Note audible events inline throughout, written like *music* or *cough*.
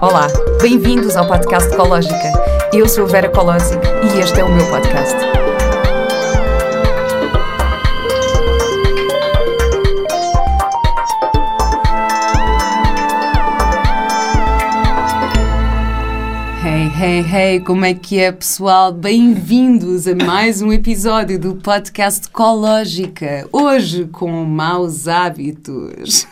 Olá, bem-vindos ao podcast Ecológica. Eu sou Vera Colosic e este é o meu podcast. Hey, hey, hey, como é que é, pessoal? Bem-vindos a mais um episódio do podcast Ecológica. Hoje com maus hábitos.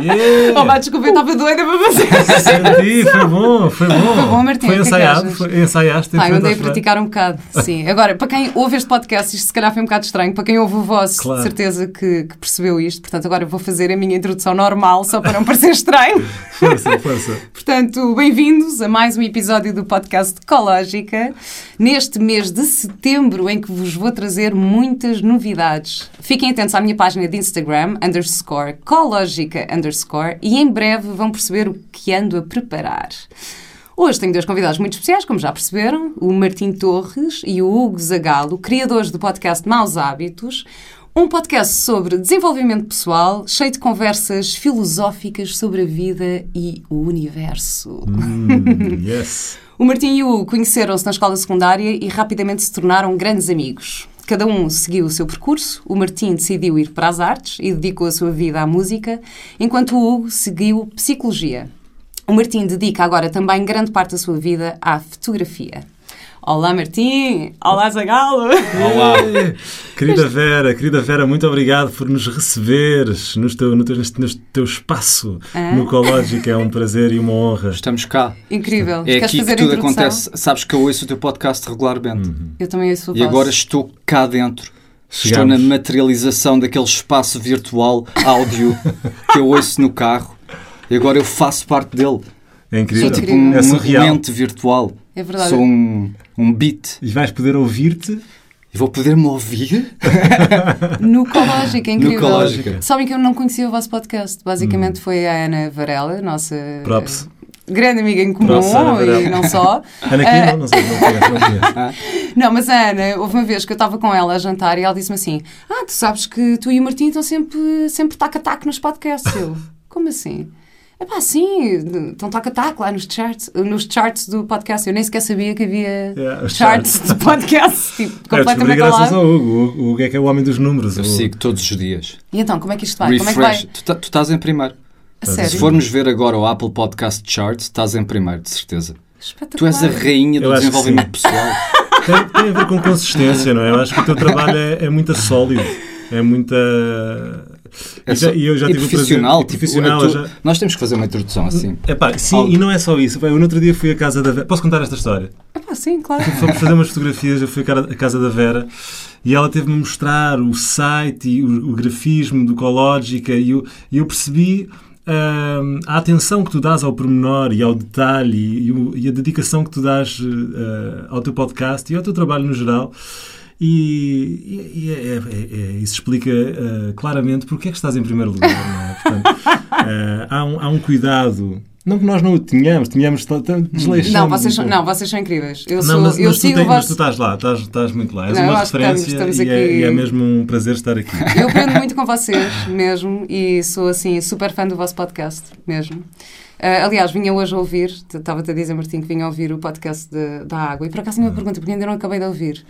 Yeah. Oh, pá, desculpa, eu estava doida para fazer. *laughs* Senti, foi bom, foi bom. Foi bom, Martim, Foi é ensaiado, foi, ensaiaste. Pá, eu andei a praticar um bocado, sim. Agora, para quem ouve este podcast, isto se calhar foi um bocado estranho. Para quem ouve o vosso, Claro. de certeza que, que percebeu isto. Portanto, agora vou fazer a minha introdução normal, só para não parecer estranho. *laughs* Força, força. *laughs* Portanto, bem-vindos a mais um episódio do podcast Ecológica, neste mês de setembro em que vos vou trazer muitas novidades. Fiquem atentos à minha página de Instagram, underscore, Ecológica, underscore, e em breve vão perceber o que ando a preparar. Hoje tenho dois convidados muito especiais, como já perceberam, o Martim Torres e o Hugo Zagalo, criadores do podcast Maus Hábitos, um podcast sobre desenvolvimento pessoal, cheio de conversas filosóficas sobre a vida e o universo. Hum, yes. *laughs* O Martim e o Hugo conheceram-se na escola secundária e rapidamente se tornaram grandes amigos. Cada um seguiu o seu percurso. O Martim decidiu ir para as artes e dedicou a sua vida à música, enquanto o Hugo seguiu psicologia. O Martim dedica agora também grande parte da sua vida à fotografia. Olá, Martim! Olá, Zagalo! Olá. *laughs* Querida Vera, querida Vera, muito obrigado por nos receberes no teu, no teu, neste, neste teu espaço Ah. no Ecológico. É um prazer e uma honra. Estamos cá. Incrível! É Queres aqui fazer que tudo acontece. Sabes que eu ouço o teu podcast regularmente. Eu também ouço o E agora estou cá dentro. Estou Chegamos. na materialização daquele espaço virtual áudio que eu ouço no carro. E agora eu faço parte dele. É incrível. Sou tipo incrível. um É surreal. virtual. É verdade. Sou um, um beat. E vais poder ouvir-te. E vou poder me ouvir? *laughs* É incrível. Ecológica. Sabem que eu não conhecia o vosso podcast. Basicamente foi a Ana Varela, nossa Props. eh, grande amiga em comum Props, e não só. *laughs* Ana Eh, aqui, não, não sei, não conheço, não conheço. *laughs* Não, mas a Ana, houve uma vez que eu estava com ela a jantar e ela disse-me assim: Ah, tu sabes que tu e o Martim estão sempre, sempre tac-a-tac nos podcasts. Eu, como assim? É pá, sim, estão tac-a-tac lá nos charts, nos charts do podcast. Eu nem sequer sabia que havia Yeah, os charts, charts. de podcast, *laughs* tipo, É, completamente graças ao. Hugo. O o Hugo é que é o homem dos números. Eu O- sigo todos os dias. E então, como é que isto vai? Como é que vai? Refresh. Tu, tá- tu estás em primeiro. A sério? Se formos ver agora o Apple Podcast Charts, estás em primeiro, de certeza. Tu és a rainha do desenvolvimento pessoal. *laughs* Tem, tem a ver com consistência, não é? Eu acho que o teu trabalho é, é muito sólido. É muita. É E já- só- e eu já e tive o profissional. prazer- e tipo, profissional, tu- já- Nós temos que fazer uma introdução assim. Epá, sim, Algo. e não é só isso. Eu no outro dia fui à casa da Vera. Posso contar esta história? Sim, claro. Fomos fazer umas fotografias, eu fui à casa da Vera e ela teve-me mostrar o site e o, o grafismo do Cológica e eu, eu percebi hum, a atenção que tu dás ao pormenor e ao detalhe e, e o- e a dedicação que tu dás eh, ao teu podcast e ao teu trabalho no geral. E, e- e é- é- é- isso explica eh, claramente porque é que estás em primeiro lugar. Não é? Portanto, *laughs* eh, há, um, há um cuidado. Não que nós não o tenhamos, tenhamos desleixamos. Não vocês, um não, vocês são incríveis. Eu, sou, Não, mas, eu mas tu sigo tens- o mas tu vosso... estás lá, estás, estás muito lá. És Não, uma que estamos- referência estamos e, é, aqui- e é mesmo um prazer estar aqui. Eu aprendo muito com vocês, mesmo, e sou, assim, super fã do vosso podcast, mesmo. Ah, aliás, vinha hoje a ouvir, estava-te a dizer, Martim, que vinha a ouvir o podcast de- da água, e por acaso tinha uma pergunta, porque ainda não acabei de ouvir.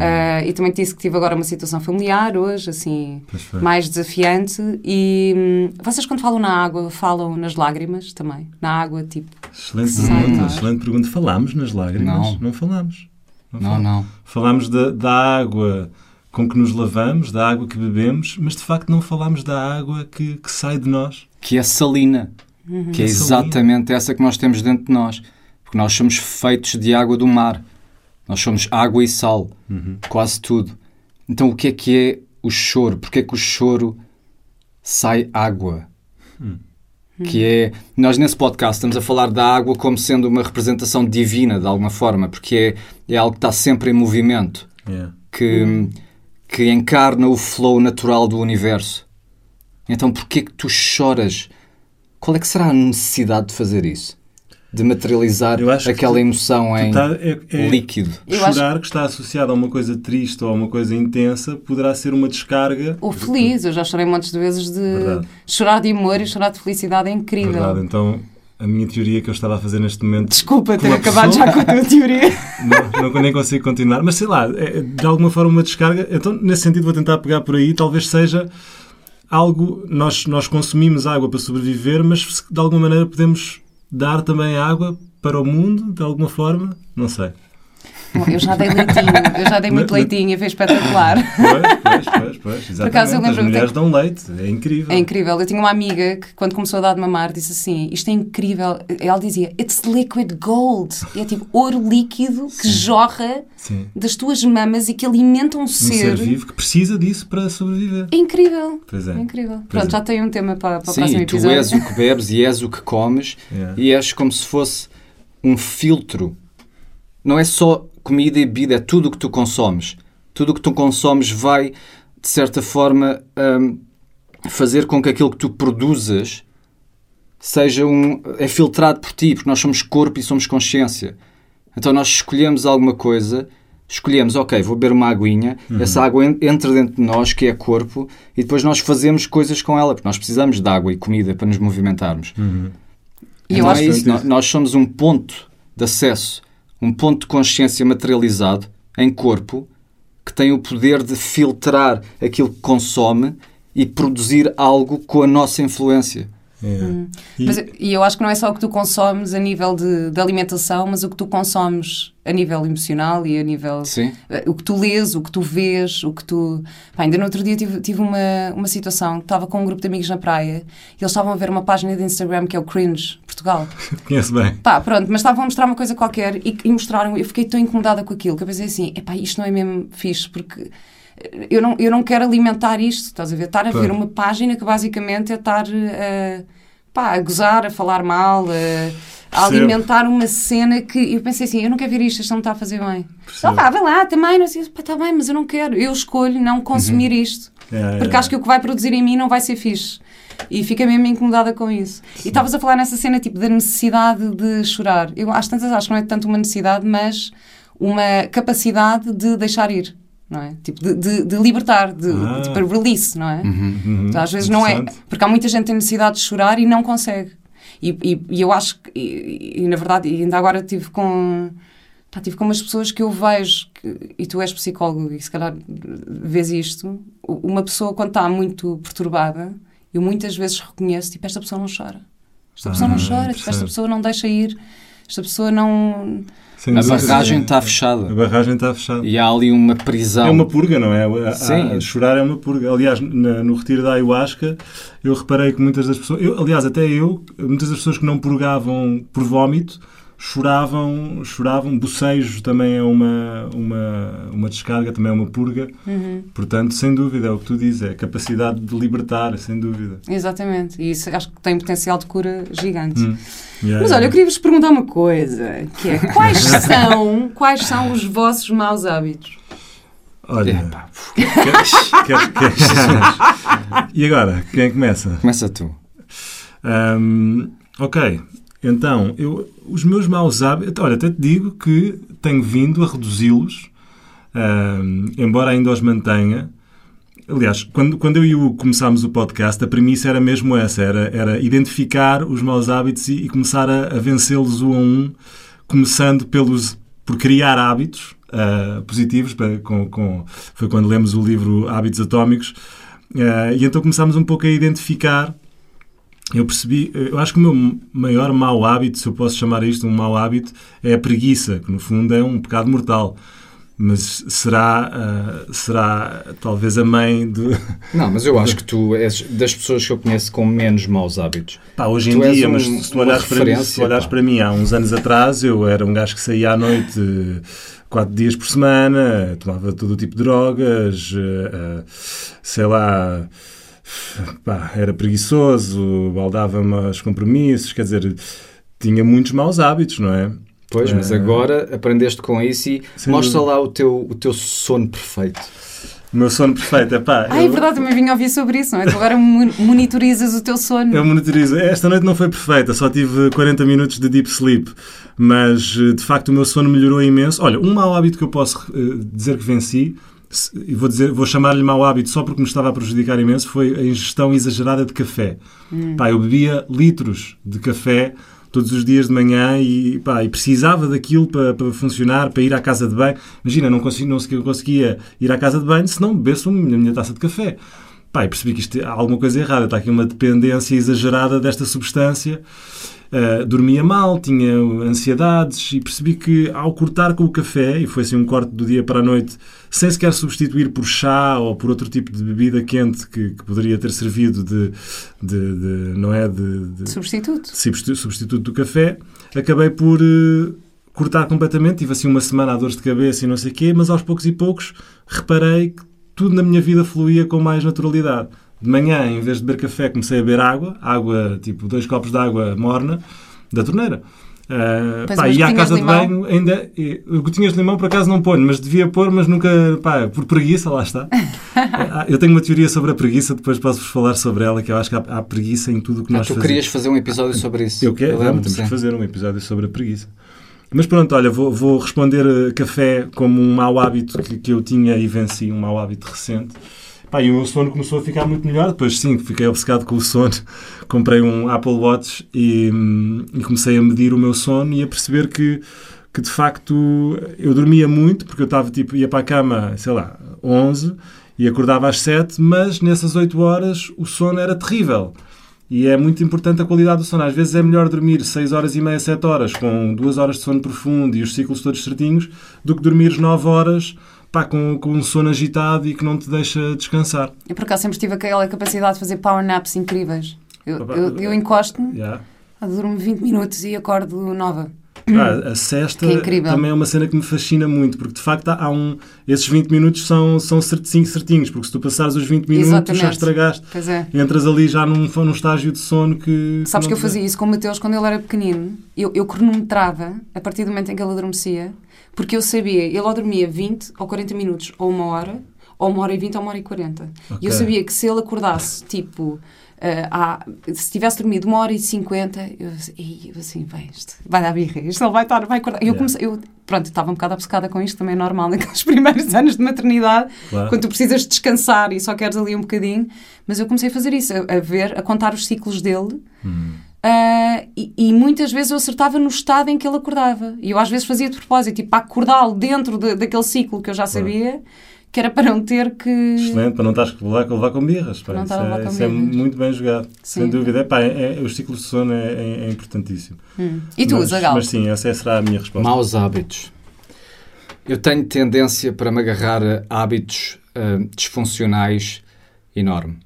Ah, e também te disse que tive agora uma situação familiar hoje, assim, mais desafiante, e hum, vocês quando falam na água, falam nas lágrimas também? Na água, tipo... Excelente pergunta, não excelente pergunta. Falámos nas lágrimas? Não. falámos. Não, falámos. não. Falámos da, da água com que nos lavamos, da água que bebemos, mas de facto não falámos da água que, que sai de nós. Que é salina. Que é exatamente essa que nós temos dentro de nós. Porque nós somos feitos de água do mar. Nós somos água e sal. Quase tudo. Então o que é que é o choro? Porque é que o choro sai água? Que é. Nós nesse podcast estamos a falar da água como sendo uma representação divina, de alguma forma, porque é, é algo que está sempre em movimento. Yeah. que, que encarna o flow natural do universo. Então porquê que tu choras? Qual é que será a necessidade de fazer isso? De materializar acho aquela emoção em tá- é- é- líquido. Chorar que está associado a uma coisa triste ou a uma coisa intensa poderá ser uma descarga. Ou feliz, eu já chorei montes de vezes de Verdade. chorar de amor e chorar de felicidade, é incrível. Verdade, então a minha teoria que eu estava a fazer neste momento. Desculpa ter acabado já com a tua teoria. *laughs* Não, não, nem consigo continuar. Mas sei lá, é, de alguma forma uma descarga. Então, nesse sentido, vou tentar pegar por aí. Talvez seja algo. Nós, nós consumimos água para sobreviver, mas de alguma maneira podemos dar também água para o mundo, de alguma forma. Não sei. Bom, eu já dei leitinho, eu já dei muito leitinho e foi espetacular. Pois, pois, pois, pois. Exatamente. acaso eu As lembro-me mulheres que- dão leite. É incrível. É incrível. Eu tinha uma amiga que, quando começou a dar de mamar, disse assim: Isto é incrível. Ela dizia: It's liquid gold. E é tipo ouro líquido que jorra Sim. das tuas mamas e que alimenta um Um ser vivo que precisa disso para sobreviver. É incrível. Pois é. É incrível. Pois Pronto, é. já tenho um tema para, para o Sim, próximo e tu episódio. és o que bebes e és o que comes Yeah. *laughs* e és como se fosse um filtro. Não é só comida e bebida, é tudo o que tu consomes. Tudo o que tu consomes vai, de certa forma, hum, fazer com que aquilo que tu produzas seja um. é filtrado por ti, porque nós somos corpo e somos consciência. Então nós escolhemos alguma coisa, escolhemos, ok, vou beber uma aguinha, essa água en- entra dentro de nós, que é corpo, e depois nós fazemos coisas com ela, porque nós precisamos de água e comida para nos movimentarmos. E eu Então acho é que isso, nó- nós somos um ponto de acesso, um ponto de consciência materializado em corpo que tem o poder de filtrar aquilo que consome e produzir algo com a nossa influência. Yeah. E- Mas, e eu acho que não é só o que tu consomes a nível de, de alimentação, mas o que tu consomes a nível emocional e a nível. Sim. eh, O que tu lês, o que tu vês, o que tu. Pá, ainda no outro dia tive, tive uma, uma situação que estava com um grupo de amigos na praia e eles estavam a ver uma página de Instagram que é o Cringe Portugal. *laughs* Conheço bem. Pá, pronto, mas estavam a mostrar uma coisa qualquer e, e mostraram. Eu fiquei tão incomodada com aquilo que eu pensei assim: epá, isto não é mesmo fixe, porque. Eu não, eu não quero alimentar isto, estás a ver? Estar a ver Claro. uma página que basicamente é estar eh, pá, a gozar, a falar mal, a, a alimentar uma cena que eu pensei assim: eu não quero ver isto, isto não me está a fazer bem. Percebo. Oh, pá, vai lá, também, não sei, pá, está bem, mas eu não quero. Eu escolho não consumir isto. Yeah, Porque yeah. acho que o que vai produzir em mim não vai ser fixe. E fica mesmo incomodada com isso. E estavas a falar nessa cena tipo da necessidade de chorar. Eu às tantas acho que não é tanto uma necessidade, mas uma capacidade de deixar ir. Não é? Tipo, de, de, de libertar, de, Ah. tipo, release, não é? Uhum. Então, às vezes não é. Porque há muita gente que tem necessidade de chorar e não consegue. E, e, e eu acho que, e, e, na verdade, ainda agora tive com. Pá, tive com umas pessoas que eu vejo, que- e tu és psicólogo e se calhar vês isto, uma pessoa quando está muito perturbada, eu muitas vezes reconheço, tipo, esta pessoa não chora. Esta pessoa não Ah, chora, tipo, esta pessoa não deixa ir, esta pessoa não... Sem A dúvida. barragem está A fechada barragem está fechada. e há ali uma prisão. É uma purga, não é? A- a- Sim. a chorar é uma purga. Aliás, na- no retiro da ayahuasca, eu reparei que muitas das pessoas, eu, aliás, até eu, muitas das pessoas que não purgavam por vómito, choravam, choravam. Bocejo também é uma, uma, uma descarga, também é uma purga. Uhum. Portanto, sem dúvida, é o que tu dizes, é a capacidade de libertar, sem dúvida. Exatamente, e isso acho que tem potencial de cura gigante. Hum. Yeah, Mas olha, eu queria vos perguntar uma coisa, que é, quais *laughs* são, quais são os vossos maus hábitos? Olha, Epá, queres- queres- queres- *laughs* e agora, quem começa? começa tu. Hum, ok, então, eu, os meus maus hábitos, olha, até te digo que tenho vindo a reduzi-los, hum, embora ainda os mantenha. Aliás, quando, quando eu e o começámos o podcast, a premissa era mesmo essa, era, era identificar os maus hábitos e, e começar a, a vencê-los um a um, começando pelos, por criar hábitos ah, positivos, para- com, com- foi quando lemos o livro Hábitos Atómicos, ah, e então começámos um pouco a identificar eu percebi, eu acho que o meu maior mau hábito, se eu posso chamar isto um mau hábito, é a preguiça, que no fundo é um pecado mortal. Mas será, ah, será talvez a mãe de. Não, mas eu acho que tu és das pessoas que eu conheço com menos maus hábitos. Pá, hoje em Tu dia, um- mas se tu olhares, para mim, se tu olhares pá. para mim há uns anos atrás, eu era um gajo que saía à noite quatro dias por semana, tomava todo o tipo de drogas, eh, sei lá, pá, era preguiçoso, baldava-me aos compromissos, quer dizer, tinha muitos maus hábitos, não é? Pois, mas Eh, agora aprendeste com isso e Sem mostra dúvida. lá o teu, o teu sono perfeito. O meu sono perfeito é pá. Ah, é eu- verdade, também vim ouvir sobre isso, não é? Tu agora mon- monitorizas o teu sono. Eu monitorizo. Esta noite não foi perfeita, só tive 40 minutos de deep sleep, mas eh, de facto o meu sono melhorou imenso. Olha, um mau hábito que eu posso eh, dizer que venci, e vou, dizer, vou chamar-lhe mau hábito só porque me estava a prejudicar imenso, foi a ingestão exagerada de café. Pá, eu bebia litros de café todos os dias de manhã e, pá, e precisava daquilo para, para funcionar, para ir à casa de banho. Imagina, não conseguia, não conseguia ir à casa de banho se não bebesse a minha taça de café. Pá, percebi que isto, há alguma coisa errada, está aqui uma dependência exagerada desta substância. Uh, dormia mal, tinha ansiedades e percebi que ao cortar com o café, e foi assim um corte do dia para a noite, sem sequer substituir por chá ou por outro tipo de bebida quente que, que poderia ter servido de, de, de não é de, de, substituto. substituto do café, acabei por uh, cortar completamente. Tive assim uma semana a dores de cabeça e não sei o quê, mas aos poucos e poucos reparei que tudo na minha vida fluía com mais naturalidade. De manhã, em vez de beber café, comecei a beber água, água, tipo dois copos de água morna, da torneira. Uh, pá, e à casa de banho ainda. Gotinhas de limão por acaso não ponho, mas devia pôr, mas nunca. Pá, por preguiça, lá está. *laughs* Ah, eu tenho uma teoria sobre a preguiça, depois posso-vos falar sobre ela, que eu acho que há, há preguiça em tudo o que ah, nós tu fazemos. Tu querias fazer um episódio sobre isso? Eu quero, vamos, temos que fazer um episódio sobre a preguiça. Mas pronto, olha, vou, vou responder eh, café como um mau hábito que, que eu tinha e venci, um mau hábito recente. Pá, e o meu sono começou a ficar muito melhor. Depois, sim, fiquei obcecado com o sono. *laughs* Comprei um Apple Watch e, hum, e, comecei a medir o meu sono e a perceber que, que de facto eu dormia muito, porque eu estava tipo, ia para a cama, sei lá, 11 e acordava às 7, mas nessas 8 horas o sono era terrível. E é muito importante a qualidade do sono. Às vezes é melhor dormir 6 horas e meia, 7 horas, com 2 horas de sono profundo e os ciclos todos certinhos, do que dormir 9 horas pá, com, com um sono agitado e que não te deixa descansar. Eu por acaso sempre tive aquela capacidade de fazer power naps incríveis. Eu, eu, eu encosto-me, yeah. durmo 20 minutos e acordo nova. Ah, a cesta é também é uma cena que me fascina muito, porque de facto há um. Esses 20 minutos são, são certinhos, certinhos, porque se tu passares os 20 minutos Exatamente. já estragaste. Pois é. Entras ali já num, num estágio de sono que. Sabes que, que eu fazia isso com o Mateus quando ele era pequenino. Eu, eu cronometrava a partir do momento em que ele adormecia, porque eu sabia, ele ou dormia 20 ou 40 minutos ou uma hora, ou uma hora e 20 ou uma hora e 40. Okay. E eu sabia que se ele acordasse tipo há, se tivesse dormido uma hora e cinquenta, eu, eu assim, bem, isto vai dar birra, isto ele vai estar, vai acordar. Eu comecei, eu, pronto, estava um bocado obcecada com isto, também é normal *laughs* naqueles primeiros anos de maternidade, claro. quando tu precisas descansar e só queres ali um bocadinho, mas eu comecei a fazer isso, a, a ver, a contar os ciclos dele. Hum. Uh, e, e, muitas vezes eu acertava no estado em que ele acordava. E eu às vezes fazia de propósito, tipo, para acordá-lo dentro de, daquele ciclo que eu já sabia. Claro que era para não ter que. Excelente, para não estás a levar, levar com birras. Pá. Não isso, é, isso é, muito bem jogado, sim. sem dúvida. É, pá, é, é, os ciclos de sono é, é, é importantíssimo. Hum. E tu, Zagal? Mas sim, essa será a minha resposta. Maus hábitos. Eu tenho tendência para me agarrar a hábitos uh, disfuncionais enorme.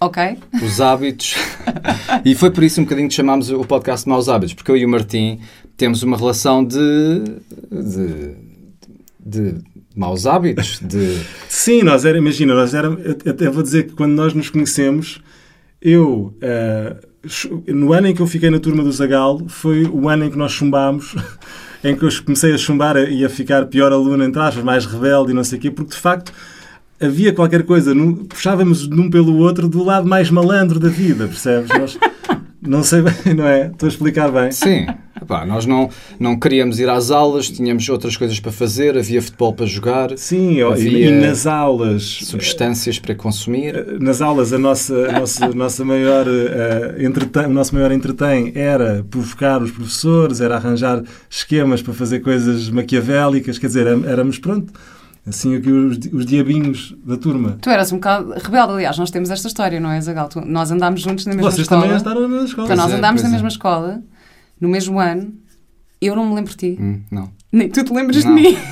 Ok. Os hábitos. *laughs* e foi por isso um bocadinho que chamámos o podcast de Maus Hábitos, porque eu e o Martim temos uma relação de, de, de maus hábitos. De... Sim, nós era, imagina, nós era, até vou dizer que quando nós nos conhecemos, eu, uh, no ano em que eu fiquei na turma do Zagal, foi o ano em que nós chumbámos, *laughs* em que eu comecei a chumbar e a ficar pior aluno, entre aspas, mais rebelde e não sei o quê, porque de facto havia qualquer coisa, puxávamos de um pelo outro do lado mais malandro da vida, percebes? Nós, não sei bem, *laughs* não é? Estou a explicar bem. Sim. Epá, nós não, não queríamos ir às aulas, tínhamos outras coisas para fazer, havia futebol para jogar. Sim, havia e nas aulas. Substâncias para consumir. Eh, nas aulas, a nossa, a nossa, nossa maior, uh, entretém, o nosso maior entretém era provocar os professores, era arranjar esquemas para fazer coisas maquiavélicas, quer dizer, éramos, pronto, assim aqui os, os diabinhos da turma. Tu eras um bocado rebelde, aliás, nós temos esta história, não é, Zagal? Tu, nós andámos juntos na mesma Vocês escola. Vocês também estaram na mesma escola. Então, nós é, andámos na é. mesma escola, no mesmo ano, eu não me lembro de ti. Hum, não. Nem tu te lembras não. de mim. *laughs*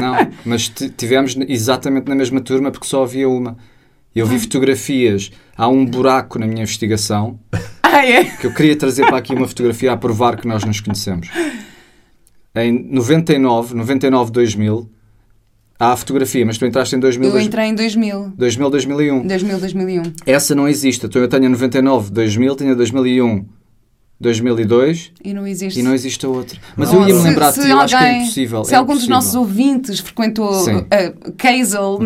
Não, mas tivemos exatamente na mesma turma porque só havia uma. Eu vi fotografias, há um buraco na minha investigação *laughs* ah, é? que eu queria trazer para aqui uma fotografia a provar que nós nos conhecemos. Em 99, 99, 2000, Há a fotografia, mas tu entraste em 2000. Eu entrei em 2000. 2000, 2001. 2000, 2001. Essa não existe. Então eu tenho a 99, 2000, tenho a 2001, 2002. E não existe. E não existe a outra. Mas eu ia me lembrar de ti, eu acho que é impossível. Se é algum impossível. dos nossos ouvintes frequentou uh, Kazel,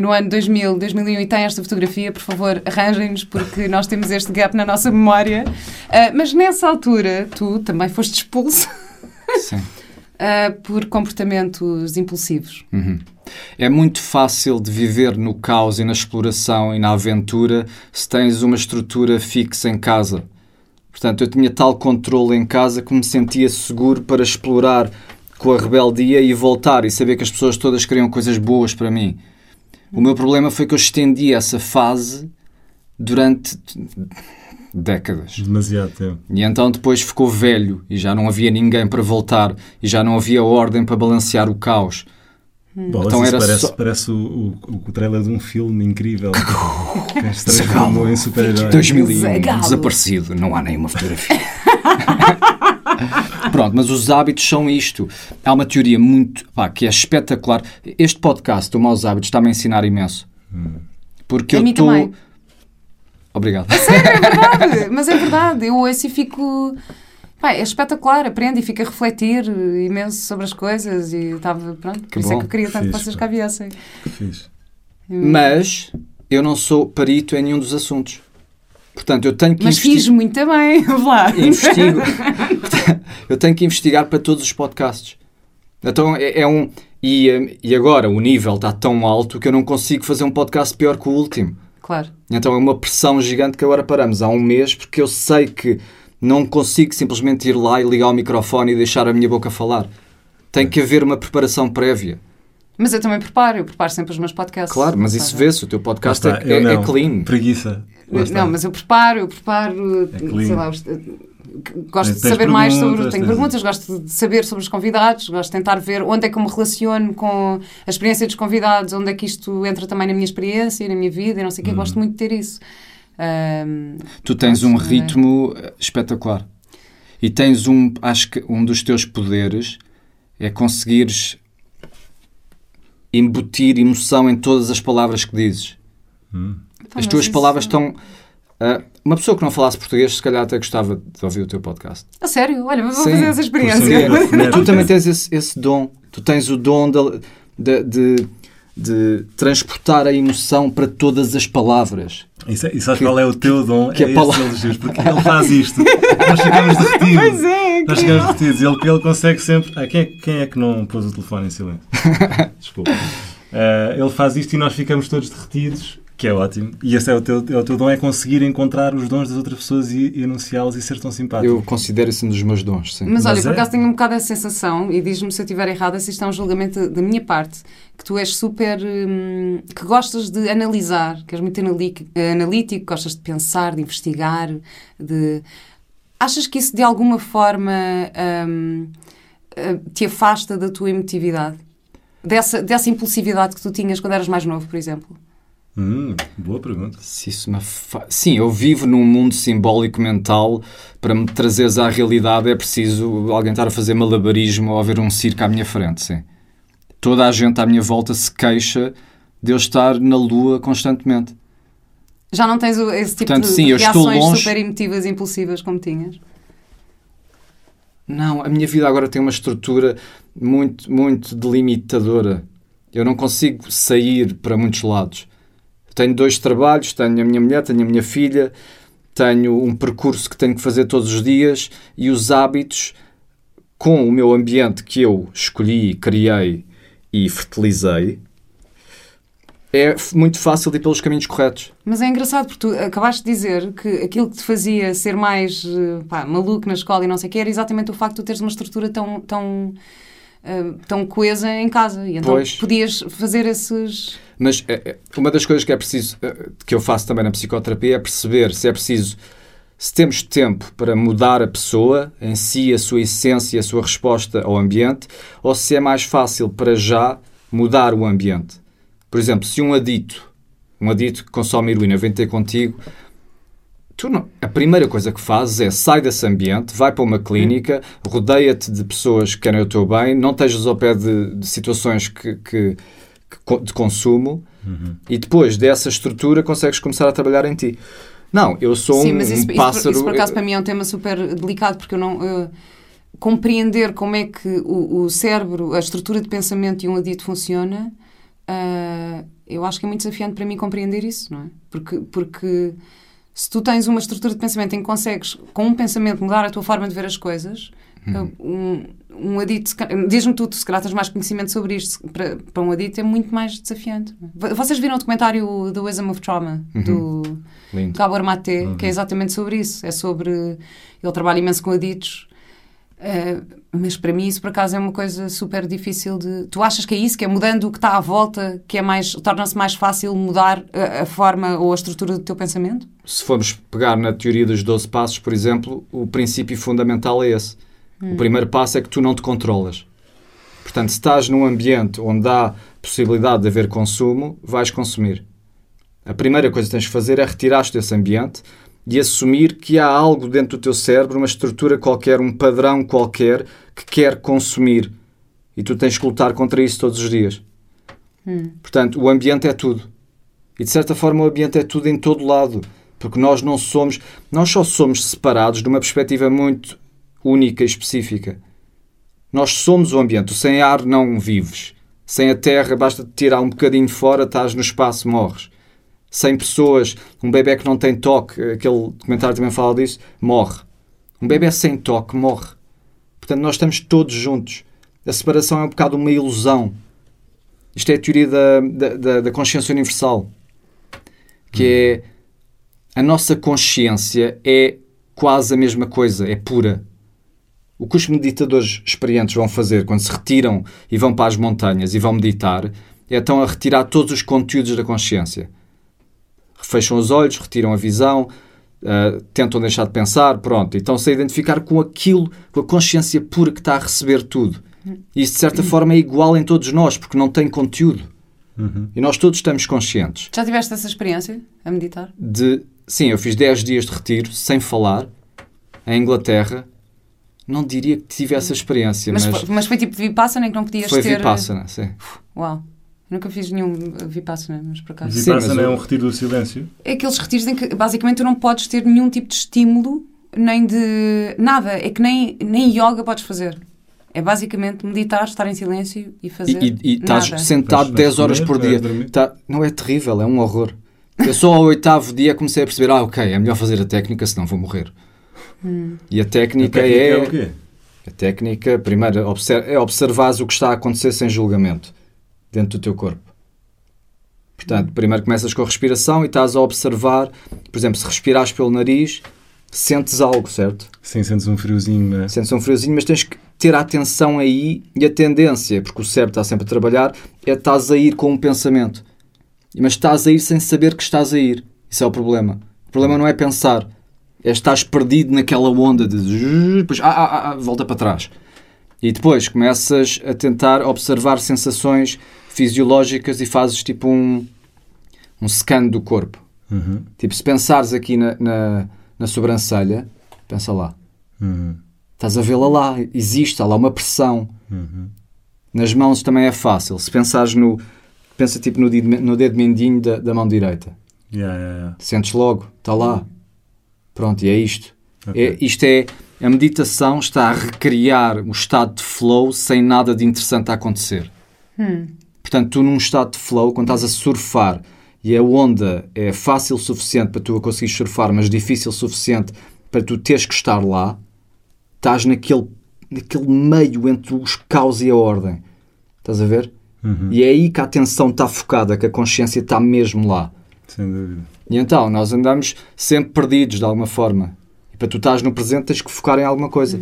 no ano 2000, 2001 e tem esta fotografia, por favor, arranjem-nos, porque nós temos este gap na nossa memória. Uh, mas nessa altura, tu também foste expulso. Sim *laughs* uh, por comportamentos impulsivos. Uhum. É muito fácil de viver no caos e na exploração e na aventura se tens uma estrutura fixa em casa. Portanto, eu tinha tal controle em casa que me sentia seguro para explorar com a rebeldia e voltar e saber que as pessoas todas queriam coisas boas para mim. O meu problema foi que eu estendi essa fase durante décadas. Demasiado tempo. E então depois ficou velho e já não havia ninguém para voltar e já não havia ordem para balancear o caos. Bolas, Então era parece, só- parece o, o, o trailer de um filme incrível. *laughs* que se transformou em super-herói. 2001, Zagalo. desaparecido, não há nenhuma fotografia. *laughs* Pronto, mas os hábitos são isto. Há uma teoria muito, pá, que é espetacular. Este podcast, o Maus Hábitos, está-me a ensinar imenso. Porque A eu mim estou... também. Obrigado. verdade, *laughs* mas é verdade. Eu ouço e fico. Pá, é espetacular, aprendo e fico a refletir imenso sobre as coisas e estava, pronto, por isso é bom. que eu queria tanto que vocês cá viessem. Que fixe. Mas eu não sou perito em nenhum dos assuntos. Portanto, eu tenho que Mas investir- fiz muito bem, *laughs* lá. investigo. *laughs* eu tenho que investigar para todos os podcasts. Então é, é um. E, e agora o nível está tão alto que eu não consigo fazer um podcast pior que o último. Claro. Então é uma pressão gigante que agora paramos há um mês porque eu sei que não consigo simplesmente ir lá e ligar o microfone e deixar a minha boca falar. Tem que haver uma preparação prévia. Mas eu também preparo, eu preparo sempre os meus podcasts. Claro, mas isso vê-se. O teu podcast está, é, eu é- é não. clean. Preguiça. Está. Não, mas eu preparo, eu preparo, É sei lá, gosto de saber mais sobre. Tenho tens- perguntas, gosto de saber sobre os convidados, gosto de tentar ver onde é que eu me relaciono com a experiência dos convidados, onde é que isto entra também na minha experiência e na minha vida e não sei o quê. Uhum. Gosto muito de ter isso. Ahm, Tu tens um é. ritmo eh, espetacular. E tens um, acho que um dos teus poderes é conseguires embutir emoção em todas as palavras que dizes. pá, As mas tuas palavras estão. ah, uma pessoa que não falasse português, se calhar até gostava de ouvir o teu podcast. A sério? Olha, mas vou Sim, fazer essa experiência. Mas *laughs* tu também tens esse, esse dom. Tu tens o dom de, de, de- de transportar a emoção para todas as palavras. E, sa- e sabes Que- qual é o teu dom? que é a esse palavra- elogios, porque ele faz isto. Nós ficamos derretidos. *laughs* Pois é, Nós ficamos derretidos. Ele, ele consegue sempre. Ah, quem, é, quem é que não pôs o telefone em silêncio? *laughs* Desculpa. Ah, ele faz isto e nós ficamos todos derretidos, que é ótimo. E esse é o teu, é o teu dom, é conseguir encontrar os dons das outras pessoas e, e anunciá-los e ser tão simpático. Eu considero isso um dos meus dons, sim. Mas olha, Mas por é. acaso tenho um bocado essa sensação, e diz-me se eu estiver errada, se isto é um julgamento da minha parte, que tu és super. hum, que gostas de analisar, que és muito analí- analítico, gostas de pensar, de investigar, de. Achas que isso de alguma forma hum, eh, te afasta da tua emotividade? Dessa, dessa impulsividade que tu tinhas quando eras mais novo, por exemplo? Hum, boa pergunta. Se isso me afa- Sim, eu vivo num mundo simbólico mental. Para me trazeres à realidade é preciso alguém estar a fazer malabarismo ou haver um circo à minha frente, sim. Toda a gente à minha volta se queixa de eu estar na lua constantemente. Já não tens esse tipo Portanto, de sim, eu estou reações longe- super emotivas e impulsivas como tinhas? Não, a minha vida agora tem uma estrutura muito, muito delimitadora. Eu não consigo sair para muitos lados. Tenho dois trabalhos, tenho a minha mulher, tenho a minha filha, tenho um percurso que tenho que fazer todos os dias e os hábitos com o meu ambiente que eu escolhi, criei e fertilizei. É muito fácil de ir pelos caminhos corretos. Mas é engraçado porque tu acabaste de dizer que aquilo que te fazia ser mais eh, pá, maluco na escola e não sei o que era exatamente o facto de teres uma estrutura tão, tão, eh, tão coesa em casa. E então Pois. podias fazer esses. Mas é, é, uma das coisas que é preciso, eh, que eu faço também na psicoterapia, é perceber se é preciso, se temos tempo para mudar a pessoa em si, a sua essência, a sua resposta ao ambiente, ou se é mais fácil para já mudar o ambiente. Por exemplo, se um adito, um adito que consome heroína vem ter contigo, tu não, a primeira coisa que fazes é sai desse ambiente, vai para uma clínica, rodeia-te de pessoas que querem o teu bem, não estejas ao pé de, de situações que, que- que de consumo e depois dessa estrutura consegues começar a trabalhar em ti. Não, eu sou Sim, um, mas isso, um isso, pássaro. isso, por acaso para mim é um tema super delicado porque eu não. eh, compreender como é que o, o cérebro, a estrutura de pensamento de um adito funciona, eh, eu acho que é muito desafiante para mim compreender isso, não é? Porque, porque se tu tens uma estrutura de pensamento em que consegues, com um pensamento, mudar a tua forma de ver as coisas, Uhum. eh, um- um adito, diz-me tu, tu se calhar tens mais conhecimento sobre isto, para, para um adito é muito mais desafiante. Vocês viram o documentário The Wisdom of Trauma, do Lindo. Gabor Mate, que é exatamente sobre isso. É sobre. Ele trabalha imenso com aditos. Eh, mas para mim isso por acaso é uma coisa super difícil de. Tu achas que é isso? Que é mudando o que está à volta, que é mais. torna-se mais fácil mudar a, a forma ou a estrutura do teu pensamento? Se formos pegar na teoria dos 12 passos, por exemplo, o princípio fundamental é esse. O primeiro passo é que tu não te controlas. Portanto, se estás num ambiente onde há possibilidade de haver consumo, vais consumir. A primeira coisa que tens de fazer é retirar-te desse ambiente e assumir que há algo dentro do teu cérebro, uma estrutura qualquer, um padrão qualquer que quer consumir. E tu tens que lutar contra isso todos os dias. Portanto, o ambiente é tudo. E de certa forma o ambiente é tudo em todo lado. Porque nós não somos, nós só somos separados de uma perspectiva muito única e específica. Nós somos o ambiente. Sem ar não vives. Sem a terra, basta te tirar um bocadinho fora, estás no espaço, morres. Sem pessoas, um bebê que não tem toque, aquele documentário também fala disso, morre. Um bebê sem toque morre. Portanto, nós estamos todos juntos. A separação é um bocado uma ilusão. Isto é a teoria da, da, da, da consciência universal. Que é a nossa consciência é quase a mesma coisa, é pura. O que os meditadores experientes vão fazer quando se retiram e vão para as montanhas e vão meditar é então a retirar todos os conteúdos da consciência. Fecham os olhos, retiram a visão, uh, tentam deixar de pensar, pronto. E estão-se a identificar com aquilo, com a consciência pura que está a receber tudo. E isso, de certa forma, é igual em todos nós, porque não tem conteúdo. E nós todos estamos conscientes Já tiveste essa experiência a meditar? de. Sim, eu fiz 10 dias de retiro, sem falar, em Inglaterra. Não diria que tive essa experiência, Mas, mas, foi, mas foi tipo Vipassana em que não podias foi ter. Vipassana, sim. Uau. Nunca fiz nenhum Vipassana, mas por acaso. Vipassana mas é um retiro do silêncio. É aqueles retiros em que basicamente tu não podes ter nenhum tipo de estímulo, nem de nada. É que nem, nem yoga podes fazer. É basicamente meditar, estar em silêncio e fazer E, e, e estás nada. sentado vais 10 horas por dia. dormir. Tá- não é terrível, é um horror. Eu só ao oitavo dia comecei a perceber: ah, ok, é melhor fazer a técnica, senão vou morrer. Hum. E a A técnica, técnica é. é o quê? A técnica, primeiro, é observares o que está a acontecer sem julgamento dentro do teu corpo. Portanto, primeiro começas com a respiração e estás a observar, por exemplo, se respirares pelo nariz, sentes algo, certo? Sim, sentes um friozinho, não é? Sentes um friozinho, mas tens que ter a atenção aí e a tendência, porque o cérebro está sempre a trabalhar, é estás a ir com um pensamento. Mas estás a ir sem saber que estás a ir. Isso é o problema. O problema não é pensar, é estás perdido naquela onda de depois ah, ah, ah, ah, volta para trás. E depois começas a tentar observar sensações fisiológicas e fazes tipo um, um scan do corpo. Uhum, Tipo, se pensares aqui na, na, na sobrancelha, pensa lá. uhum, Estás a vê-la lá, existe, há lá uma pressão. uhum. Nas mãos também é fácil. Se pensares no. Pensa tipo no dedo, no dedo mindinho da, da mão direita. Yeah, yeah, yeah. Sentes logo, está lá. Pronto, e é isto. Ok. É, isto é. A meditação está a recriar o estado de flow sem nada de interessante a acontecer. Portanto, tu num estado de flow, quando estás a surfar e a onda é fácil o suficiente para tu a conseguir surfar, mas difícil o suficiente para tu teres que estar lá, estás naquele, naquele meio entre os caos e a ordem. Estás a ver? Uhum, E é aí que a atenção está focada, que a consciência está mesmo lá. Sem dúvida. E então, nós andamos sempre perdidos de alguma forma. E para tu estás no presente tens que focar em alguma coisa.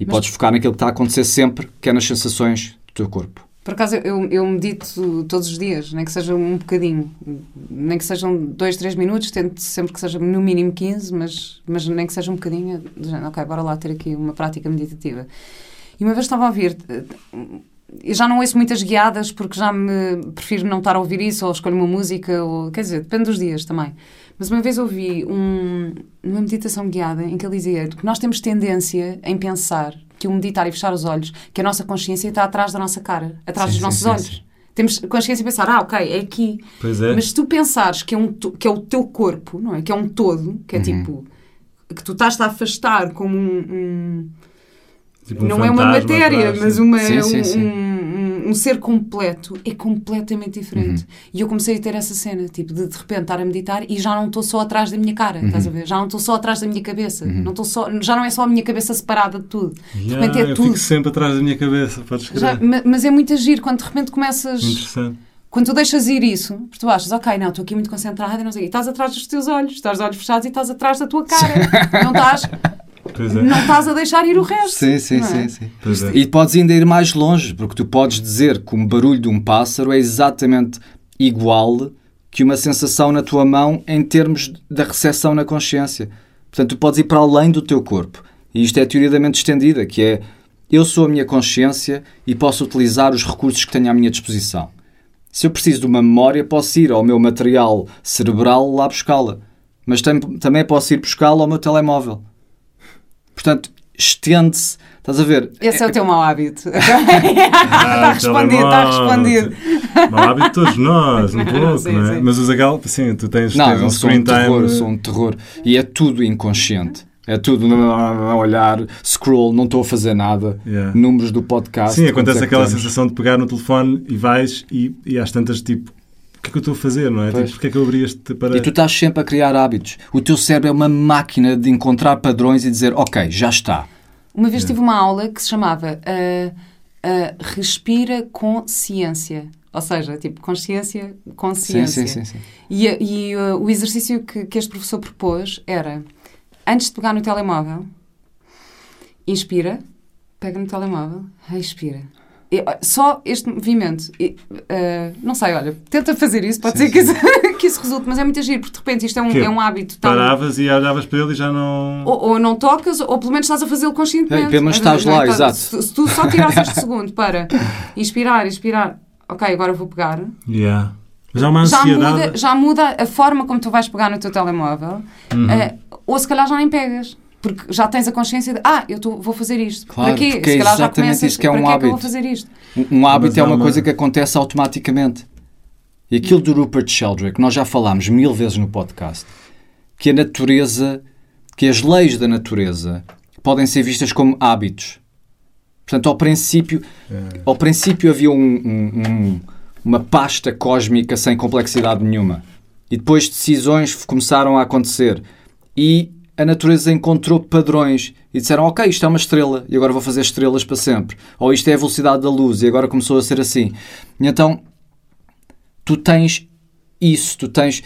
E podes focar naquilo que está a acontecer sempre, que é nas sensações do teu corpo. Por acaso eu, eu medito todos os dias, nem que seja um bocadinho, nem que sejam dois, três minutos, tento sempre que seja no mínimo 15, mas, mas nem que seja um bocadinho, ok, bora lá ter aqui uma prática meditativa. E uma vez estava a ouvir, eh, eu já não ouço muitas guiadas porque já me prefiro não estar a ouvir isso ou escolho uma música, ou, quer dizer, depende dos dias também. Mas uma vez ouvi um, uma meditação guiada em que ele dizia que nós temos tendência em pensar que o meditar e fechar os olhos, que a nossa consciência está atrás da nossa cara, atrás Sim, dos sim, nossos sim, olhos. Temos consciência de pensar, ah, ok, é aqui. Pois é. Mas se tu pensares que é, um, que é o teu corpo, não é? Que é um todo, que é tipo. que tu estás a afastar como um. um- Tipo um não é uma matéria, atrás, mas sim. uma, Sim, sim, um, sim. Um- ser completo é completamente diferente. E eu comecei a ter essa cena, tipo, de de repente estar a meditar e já não estou só atrás da minha cara, estás a ver? Já não estou só atrás da minha cabeça. Não estou só, já não é só a minha cabeça separada de tudo. De Yeah, repente é eu tudo. fico sempre atrás da minha cabeça, podes Já- mas é muito agir quando de repente começas. Interessante. Quando tu deixas ir isso, porque tu achas, ok, não, estou aqui muito concentrada e não sei. E estás atrás dos teus olhos, estás de olhos fechados e estás atrás da tua cara. não, estás, *laughs* é. não estás a deixar ir o resto. Sim, sim, é? sim, sim. É. E podes ainda ir mais longe, porque tu podes dizer que o barulho de um pássaro é exatamente igual que uma sensação na tua mão em termos da recepção na consciência. Portanto, tu podes ir para além do teu corpo. E isto é a teoria da mente estendida, que é eu sou a minha consciência e posso utilizar os recursos que tenho à minha disposição. Se eu preciso de uma memória, posso ir ao meu material cerebral lá buscá-la. Mas tam- também posso ir buscá-la ao meu telemóvel. Portanto, estende-se. Estás a ver? Esse é o teu mau hábito. *laughs* *laughs* Ah, Está respondido, está respondido. Mau hábito de todos nós, *laughs* um pouco, Sim, não é? sim. Mas o Zagal, sim, tu tens, Não, tens um eu sou um screen time. terror, sou um terror. E é tudo inconsciente. É tudo a olhar, scroll, não estou a fazer nada. Yeah. Números do podcast. Sim, acontece é que aquela sensação de pegar no telefone e vais e, e às tantas, tipo, o que é que eu estou a fazer, não é? Pois. Tipo, porque é que eu abri este para... E tu estás sempre a criar hábitos. O teu cérebro é uma máquina de encontrar padrões e dizer, ok, já está. Uma vez tive uma aula que se chamava ah, ah, Respira com Ciência. Ou seja, tipo, consciência, Sim, consciência. sim, sim. sim. E, a- e, uh, o exercício que, que este professor propôs era, antes de pegar no telemóvel, inspira, pega no telemóvel, expira. Uh, só este movimento, uh, não sei, olha, tenta fazer isso, pode Sim, ser que isso, *laughs* que isso resulte, mas é muito agir, porque de repente isto é um, é um hábito tão... Paravas e olhavas para ele e já não... Ou, ou não tocas, ou pelo menos estás a fazê-lo conscientemente. É, pelo menos vezes, estás é? lá, Tá- exato. Se, se tu só tirasses este *laughs* segundo para inspirar, inspirar, ok, agora vou pegar, Yeah. Mas há uma já ansiedade... muda, já muda a forma como tu vais pegar no teu telemóvel, Uhum. eh, ou se calhar já nem pegas. Porque já tens a consciência de, ah, eu tô, vou fazer isto. Claro, para quê? porque é se calhar já exatamente começas, isso que é um é que eu vou hábito. fazer isto? Um, um hábito Mas é uma, uma- coisa que acontece automaticamente. E aquilo do Rupert Sheldrake, nós já falámos mil vezes no podcast, que a natureza, que as leis da natureza podem ser vistas como hábitos. Portanto, ao princípio, É. ao princípio havia um- um- um- uma pasta cósmica sem complexidade nenhuma. E depois decisões começaram a acontecer. E a natureza encontrou padrões e disseram: Ok, isto é uma estrela e agora vou fazer estrelas para sempre. Ou isto é a velocidade da luz e agora começou a ser assim. E então tu tens isso, tu tens,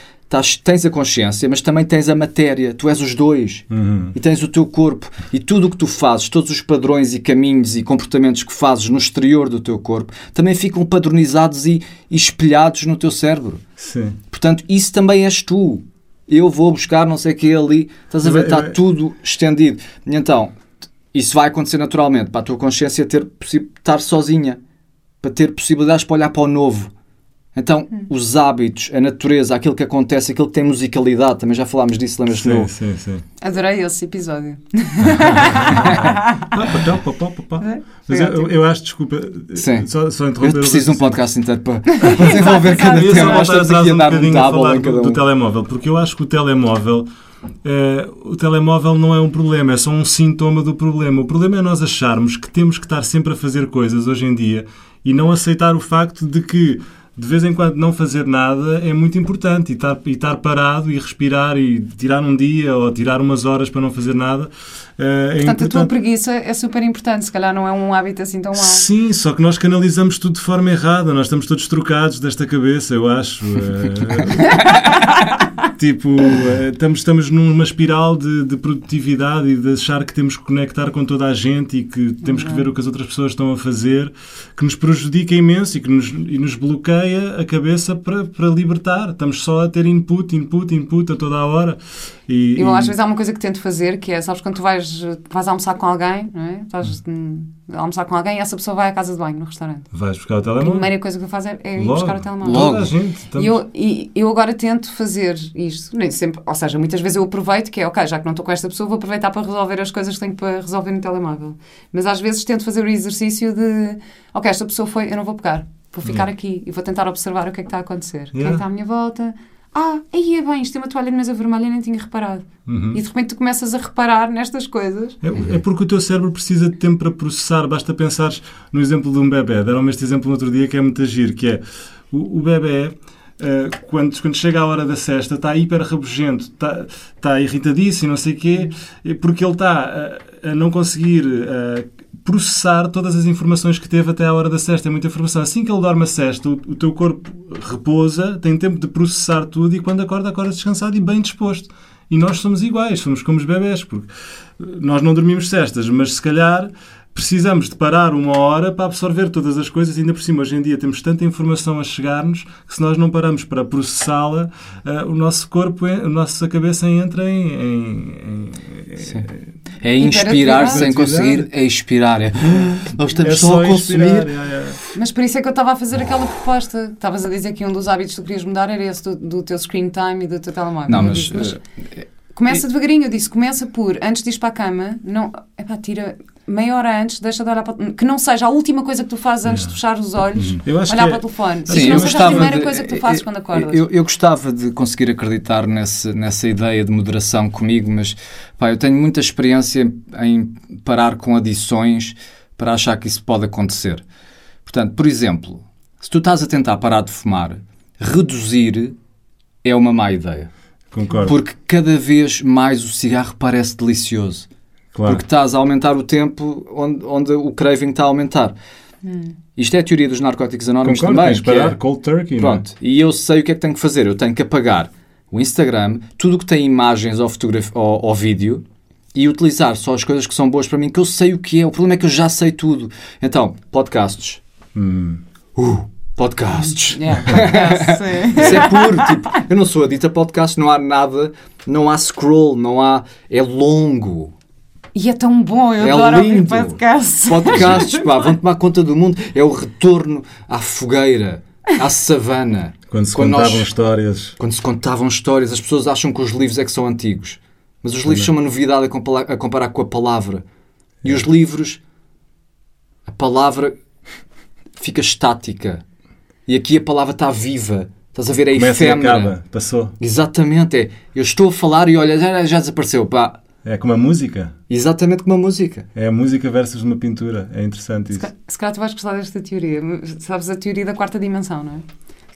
tens a consciência, mas também tens a matéria. Tu és os dois. Uhum. E tens o teu corpo. E tudo o que tu fazes, todos os padrões e caminhos e comportamentos que fazes no exterior do teu corpo, também ficam padronizados e, e espelhados no teu cérebro. Sim. Portanto, isso também és tu. Eu vou buscar não sei o que ali. Estás a ver? Eu- eu- Está tudo estendido. E então, isso vai acontecer naturalmente para a tua consciência ter, estar sozinha. Para ter possibilidades para olhar para o novo. Então, os hábitos, a natureza, aquilo que acontece, aquilo que tem musicalidade, também já falámos disso, lembras-te Sim, no, sim, sim. Adorei esse episódio. *laughs* É? Mas eu, eu acho, desculpa, Sim. só, só Eu interromper. o preciso de um podcast inteiro para, *laughs* para desenvolver cada Eu tema. Nós voltar estamos atrás aqui a um andar bocadinho a muito falar em do, cada do um. telemóvel, porque eu acho que o telemóvel, eh, o telemóvel não é um problema, é só um sintoma do problema. O problema é nós acharmos que temos que estar sempre a fazer coisas hoje em dia e não aceitar o facto de que de vez em quando não fazer nada é muito importante e estar, e estar parado e respirar e tirar um dia ou tirar umas horas para não fazer nada eh, é Portanto, a tua importante. preguiça é super importante. Se calhar não é um hábito assim tão mau. Sim, só que nós canalizamos tudo de forma errada. Nós estamos todos trocados desta cabeça, eu acho. *laughs* Eh, *laughs* tipo, eh, estamos, estamos numa espiral de, de produtividade e de achar que temos que conectar com toda a gente e que temos que ver o que as outras pessoas estão a fazer, que nos prejudica imenso e que nos, e nos bloqueia a cabeça para, para libertar. Estamos só a ter input, input, input a toda a hora. E, Eu, e- às vezes, há uma coisa que tento fazer, que é, sabes, quando tu vais, vais almoçar com alguém, não é? Estás hum, a almoçar com alguém e essa pessoa vai à casa de banho, no restaurante. Vais buscar o A telemóvel. primeira coisa que eu faço é, é ir Logo. buscar o telemóvel. Logo. Toda a gente. Estamos... E eu, e eu agora tento fazer isto, nem sempre, ou seja, muitas vezes eu aproveito que é, ok, já que não estou com esta pessoa, vou aproveitar para resolver as coisas que tenho para resolver no telemóvel. Mas às vezes tento fazer o exercício de, ok, esta pessoa foi, eu não vou pegar, vou ficar Yeah. aqui e vou tentar observar o que é que está a acontecer. Quem é Yeah. que está à minha volta? Ah, aí é bem, isto tem uma toalha de mesa vermelha e nem tinha reparado. Uhum. E de repente tu começas a reparar nestas coisas. É, é porque o teu cérebro precisa de tempo para processar. Basta pensar no exemplo de um bebê. Deram-me este exemplo no outro dia que é muito agir, que é o, o bebê... Uh, quando, quando chega a hora da cesta, está hiper rabugento, está, está irritadíssimo, não sei o quê, porque ele está a, a não conseguir uh, processar todas as informações que teve até à hora da cesta. É muita informação. Assim que ele dorme a cesta, o, o teu corpo repousa, tem tempo de processar tudo e quando acorda, acorda descansado e bem disposto. E nós somos iguais, somos como os bebés, porque nós não dormimos cestas, mas se calhar precisamos de parar uma hora para absorver todas as coisas. Ainda por cima, hoje em dia temos tanta informação a chegar-nos que se nós não paramos para processá-la, uh, o nosso corpo, a nossa cabeça entra em. em, em é inspirar sem conseguir é expirar. É, *gasps* nós estamos é só, só a consumir. É, é. Mas por isso é que eu estava a fazer aquela proposta. Estavas a dizer que um dos hábitos que tu querias mudar era esse do, do teu screen time e do teu telemóvel. Não, mas, disse, mas uh, Começa devagarinho, eu disse, começa por, antes de ir para a cama, não, epá, tira meia hora antes, deixa de olhar para o Que não seja a última coisa que tu fazes antes de fechar os olhos, olhar para o é- telefone. Sim, que não seja a primeira de, coisa que tu fazes eu, quando acordas. Eu, eu, gostava de conseguir acreditar nesse, nessa ideia de moderação comigo, mas pá, eu tenho muita experiência em parar com adições para achar que isso pode acontecer. Portanto, por exemplo, se tu estás a tentar parar de fumar, reduzir é uma má ideia. Concordo. Porque cada vez mais o cigarro parece delicioso. Claro. Porque estás a aumentar o tempo onde, onde o craving está a aumentar. Hum. Isto é a teoria dos narcóticos anónimos Concordo, também. Tens que parar, é, cold turkey. Pronto. Não é? E eu sei o que é que tenho que fazer. Eu tenho que apagar o Instagram, tudo que tem imagens ou, ou, ou vídeo e utilizar só as coisas que são boas para mim, que eu sei o que é. O problema é que eu já sei tudo. Então, podcasts. Hum. Uh, podcasts. Yeah, podcasts *laughs* Isso é puro. Tipo, eu não sou adito a podcasts, não há nada, não há scroll, não há. É longo. E é tão bom, eu é adoro lindo. ouvir podcasts. Podcasts, pá, *laughs* vão tomar conta do mundo. É o retorno à fogueira, à savana. Quando se quando contavam nós, histórias. Quando se contavam histórias, as pessoas acham que os livros é que são antigos. Mas os livros Também. são uma novidade a comparar com a palavra. E é. os livros, a palavra fica estática. E aqui a palavra está viva. Estás a ver, é Começa efêmera. E acaba. Passou. Exatamente. É. Eu estou a falar e olha, já, já desapareceu. Pá, é como a música. Exatamente como a música. É a música versus uma pintura. É interessante isso. Se, se calhar tu vais gostar desta teoria. Sabes a teoria da quarta dimensão, não é?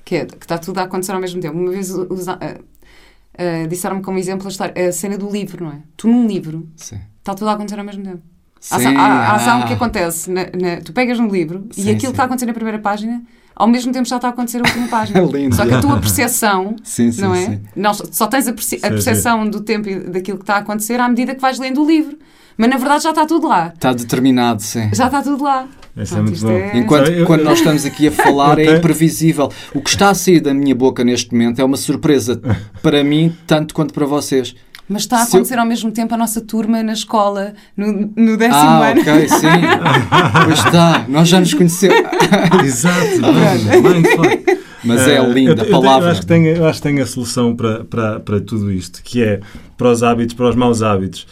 Que é que está tudo a acontecer ao mesmo tempo. Uma vez usa, uh, uh, disseram-me como exemplo a, história, a cena do livro, não é? Tu num livro Sim. está tudo a acontecer ao mesmo tempo. A, a ação ah. que acontece, na, na, tu pegas no livro sim, e aquilo sim. que está a acontecer na primeira página ao mesmo tempo já está a acontecer a última página. *laughs* Lindo. Só que a tua percepção, *laughs* sim, sim, não é? Sim. Não, só tens a, perce a percepção do tempo e daquilo que está a acontecer à medida que vais lendo o livro. Mas na verdade já está tudo lá. Está determinado, sim. Já está tudo lá. Isso é muito bom. É... Enquanto eu, quando nós estamos aqui a *laughs* falar é imprevisível. O que está a sair da minha boca neste momento é uma surpresa para mim, tanto quanto para vocês. Mas está a acontecer eu... ao mesmo tempo a nossa turma na escola, no, no décimo ah, ano. ok, sim. *laughs* pois está, nós já nos conhecemos. Exato. Mas é linda a palavra. Eu acho, que tenho, eu acho que tenho a solução para, para, para tudo isto, que é para os hábitos, para os maus hábitos.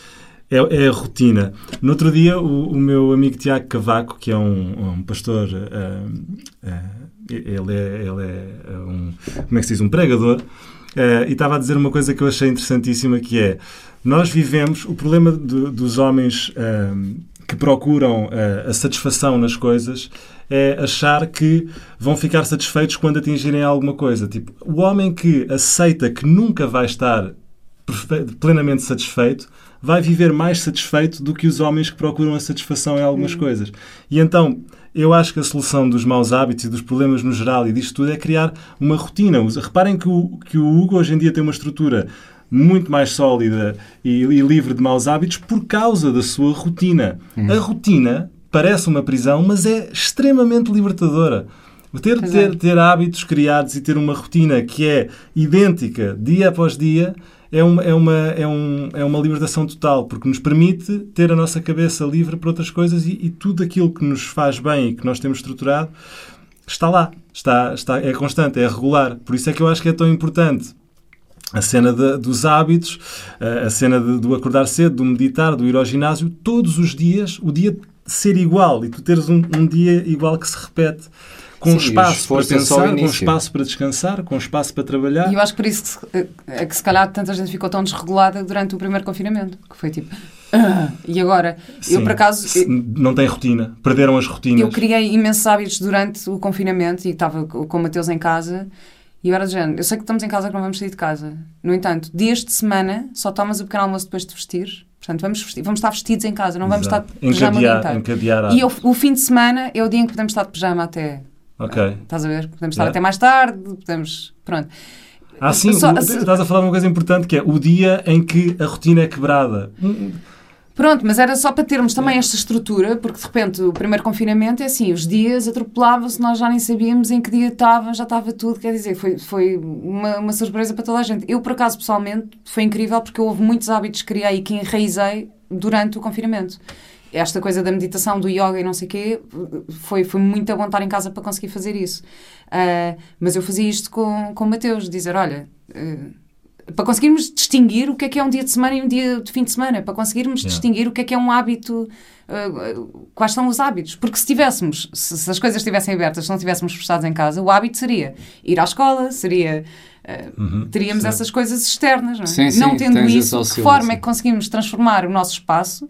É, é a rotina. No outro dia, o, o, meu amigo Tiago Cavaco, que é um, um pastor, uh, uh, ele é, ele é um, como é que se diz, um pregador, Uh, e estava a dizer uma coisa que eu achei interessantíssima, que é, nós vivemos, o problema de, dos homens uh, que procuram uh, a satisfação nas coisas é achar que vão ficar satisfeitos quando atingirem alguma coisa. Tipo, o homem que aceita que nunca vai estar plenamente satisfeito vai viver mais satisfeito do que os homens que procuram a satisfação em algumas hum. coisas. E então, eu acho que a solução dos maus hábitos e dos problemas no geral e disto tudo é criar uma rotina. Reparem que o, que o Hugo hoje em dia tem uma estrutura muito mais sólida e, e livre de maus hábitos por causa da sua rotina. Uhum. A rotina parece uma prisão, mas é extremamente libertadora. Ter, ter, ter hábitos criados e ter uma rotina que é idêntica dia após dia é uma, é, uma, é, um, é uma libertação total, porque nos permite ter a nossa cabeça livre para outras coisas e, e tudo aquilo que nos faz bem e que nós temos estruturado está lá, está, está, é constante, é regular. Por isso é que eu acho que é tão importante a cena de, dos hábitos, a cena de, do acordar cedo, do meditar, do ir ao ginásio, todos os dias, o dia ser igual e tu teres um, um dia igual que se repete com Sim, espaço para é pensar, com espaço para descansar, com espaço para trabalhar. E eu acho que por isso que, se- é que se calhar tanta gente ficou tão desregulada durante o primeiro confiramento. Que foi tipo. "Ah", e agora? Eu, Sim. por acaso. Se- não tem rotina. Perderam as rotinas. Eu criei imensos hábitos durante o confinamento e estava co- com o Mateus em casa. E eu era do género, eu sei que estamos em casa que não vamos sair de casa. No entanto, dias de semana só tomas o pequeno almoço depois de vestir. Portanto, vamos, vestir- vamos estar vestidos em casa, não vamos Exato. estar de pijama encadear, encadear E o, o fim de semana é o dia em que podemos estar de pijama até. Ok. Estás a ver? Podemos estar Yeah. até mais tarde, podemos. Pronto. Ah, sim, Só- o- estás a falar de uma coisa importante que é o dia em que a rotina é quebrada. Pronto, mas era só para termos também esta estrutura, porque de repente o primeiro confinamento é assim, os dias atropelavam-se, nós já nem sabíamos em que dia estava, já estava tudo, quer dizer, foi, foi uma, uma surpresa para toda a gente. Eu, por acaso, pessoalmente, foi incrível porque houve muitos hábitos que criei e que enraizei durante o confinamento. Esta coisa da meditação, do yoga e não sei o quê, foi, foi muito bom estar em casa para conseguir fazer isso. Ah, mas eu fazia isto com, com o Mateus, dizer, olha... ah, para conseguirmos distinguir o que é que é um dia de semana e um dia de fim de semana, para conseguirmos Yeah. distinguir o que é que é um hábito, uh, quais são os hábitos. Porque se tivéssemos, se, se as coisas estivessem abertas, se não estivéssemos fechados em casa, o hábito seria ir à escola, seria. uh, Uhum, teríamos essas coisas externas, não é? Sim, sim, não tendo isso, de que forma é que conseguimos transformar o nosso espaço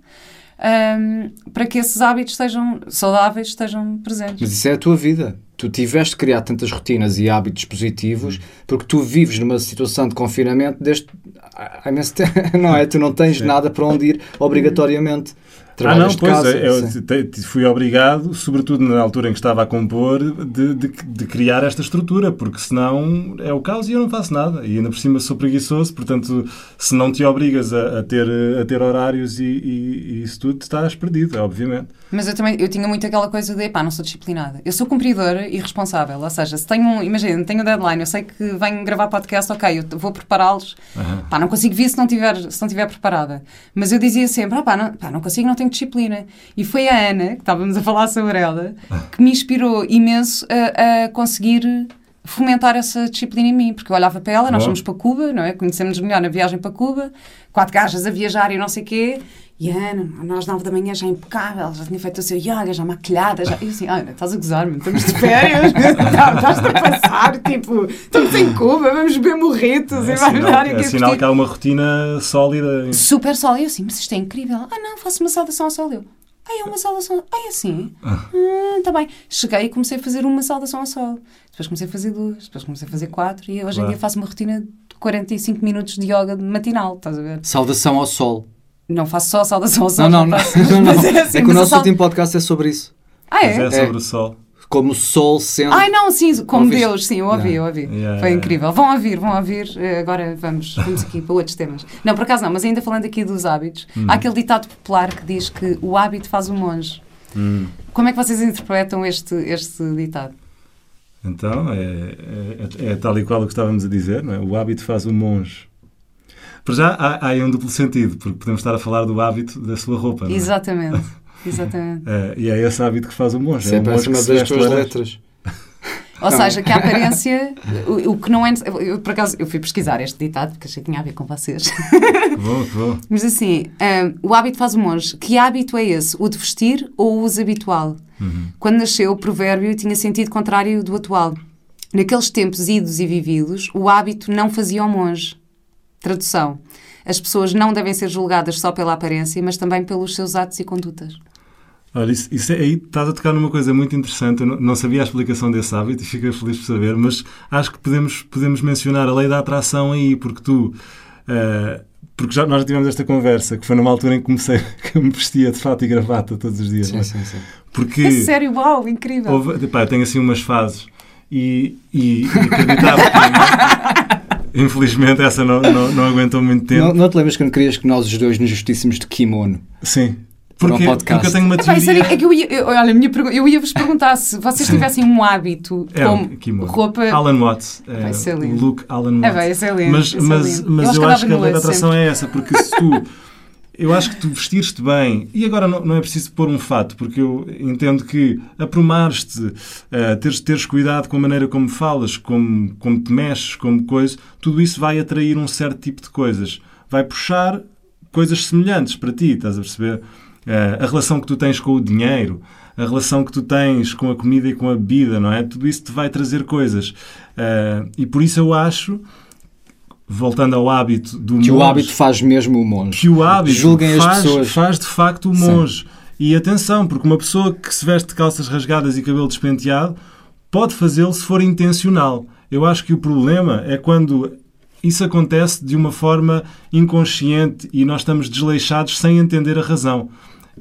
um, para que esses hábitos estejam saudáveis, estejam presentes. Mas isso é a tua vida. Tu tiveste de criar tantas rotinas e hábitos positivos porque tu vives numa situação de confinamento desde há imenso tempo, *laughs* não é? Tu não tens nada para onde ir obrigatoriamente. Ah, Trabalhas não, de pois, casa. é, eu sim. te- te- fui obrigado, sobretudo na altura em que estava a compor, de, de- de criar esta estrutura, porque senão é o caos e eu não faço nada. E ainda por cima sou preguiçoso, portanto, se não te obrigas a, a ter, a ter horários e, e- e isso tudo, estás perdido, obviamente. Mas eu também, eu tinha muito aquela coisa de, pá, não sou disciplinada. Eu sou cumpridora e responsável. Ou seja, se tenho, um- imagina, tenho um deadline, eu sei que venho gravar podcast, ok, eu vou prepará-los. Aham. Pá, não consigo vir se não tiver, se não tiver preparada. Mas eu dizia sempre, ah, pá, não, pá, não consigo, não tenho disciplina. E foi a Ana, que estávamos a falar sobre ela, que me inspirou imenso a, a conseguir fomentar essa disciplina em mim, porque eu olhava para ela, nós fomos para Cuba, não é? Conhecemos melhor na viagem para Cuba, quatro gajas a viajar e não sei o quê, e a Ana, nós nove da manhã já impecável, já tinha feito o seu yoga, já maquilhada, já... E eu assim, Ana, estás a gozar-me, estamos de férias, *laughs* não, estás a passar, tipo, estamos em Cuba, vamos beber morritos É e vamos dar é aqui sinal que há uma rotina sólida. super. E eu assim, mas isto é incrível. Ah, não, faço uma saudação ao sol. Eu, ah, é uma saudação. Ah, é assim? Ah, tá bem. Cheguei e comecei a fazer uma saudação ao sol. Depois comecei a fazer duas. Depois comecei a fazer quatro. E hoje em dia faço uma rotina de 45 minutos de yoga matinal. Estás a ver? Saudação ao sol. Não faço só a saudação ao sol. Não, não, não. faço- não, não. *laughs* é assim, é que o nosso sal- último podcast é sobre isso. Ah, Mas é? é sobre o sol. Como o sol sendo. Ai, não, sim, como Ouviste? Deus, sim, eu ouvi, eu ouvi. Yeah, Foi yeah. incrível. Vão ouvir, vão ouvir. Eh, Agora vamos, vamos aqui para outros temas. Não, por acaso não, mas ainda falando aqui dos hábitos, Hum. há aquele ditado popular que diz que o hábito faz o monge. Hum. Como é que vocês interpretam este, este ditado? Então, é, é- é tal e qual o que estávamos a dizer, não é? O hábito faz o monge. Para já, há, há aí um duplo sentido, porque podemos estar a falar do hábito da sua roupa, não é? Exatamente. *laughs* Exatamente. É, e é esse hábito que faz o monge. É é o monge das tuas letras. Ou seja, que a aparência, o, o que não é. Eu, por acaso, eu fui pesquisar este ditado porque achei que tinha a ver com vocês. Que bom, que bom. Mas assim, hum, o hábito faz o monge. Que hábito é esse? O de vestir ou o uso habitual? Quando nasceu, o provérbio tinha sentido contrário do atual. Naqueles tempos idos e vividos, o hábito não fazia o monge. Tradução. As pessoas não devem ser julgadas só pela aparência, mas também pelos seus atos e condutas. Olha, isso, isso é, aí estás a tocar numa coisa muito interessante. Eu não, não sabia a explicação desse hábito e fiquei feliz por saber, mas acho que podemos, podemos mencionar a lei da atração aí, porque tu. eh, porque já, nós já tivemos esta conversa, que foi numa altura em que comecei, *laughs* que eu me vestia de fato e gravata todos os dias. Sim, é? sim, sim. Porque. É sério, uau, incrível. Houve, pá, eu tenho assim umas fases e, e, e acreditava que, *laughs* infelizmente essa não, não, não aguentou muito tempo. Não, não te lembras quando querias que nós os dois nos vestíssemos de kimono? Sim. Para um Porque, porque eu tenho uma teoria. era- é que eu ia, eu, olha, a minha pergunta, eu ia vos perguntar se vocês tivessem um hábito É, como kimono. roupa. Alan Watts. É, Vai ser o lindo. look Alan É, Watts. vai ser lindo. mas mas, mas eu, acho que a lei da atração sempre. é essa, porque se tu. *laughs* Eu acho que tu vestires-te bem, e agora não, não é preciso pôr um fato, porque eu entendo que aprumares-te, eh, teres, teres cuidado com a maneira como falas, como, como te mexes, como coisa, tudo isso vai atrair um certo tipo de coisas. Vai puxar coisas semelhantes para ti, estás a perceber? eh, a relação que tu tens com o dinheiro, a relação que tu tens com a comida e com a bebida, não é? Tudo isso te vai trazer coisas. Eh, e por isso eu acho, voltando ao hábito do Que o monge, hábito faz mesmo o monge. que o hábito Julguem as faz, pessoas. faz de facto o Sim. monge. E atenção, porque uma pessoa que se veste de calças rasgadas e cabelo despenteado pode fazê-lo se for intencional. Eu acho que o problema é quando isso acontece de uma forma inconsciente e nós estamos desleixados sem entender a razão.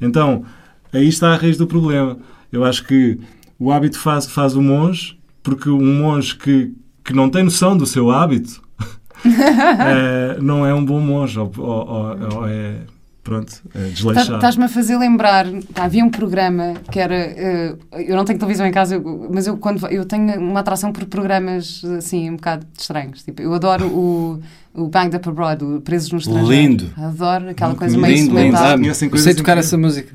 Então, aí está a raiz do problema. Eu acho que o hábito faz, faz o monge, porque um monge que, que não tem noção do seu hábito eh, *laughs* não é um bom monge, ou, ou- ou- é, pronto, é desleixado. Tá- Estás-me a fazer lembrar, pá, havia um programa que era, eh, eu não tenho televisão em casa, eu- mas eu quando eu tenho uma atração por programas assim um bocado estranhos. Tipo, eu adoro o, o Banged Up Abroad, o Presos no Estrangeiro. Lindo. Adoro aquela coisa conheço. meio Lindo, lindo. instrumental. Ah, eu sei tocar essa música.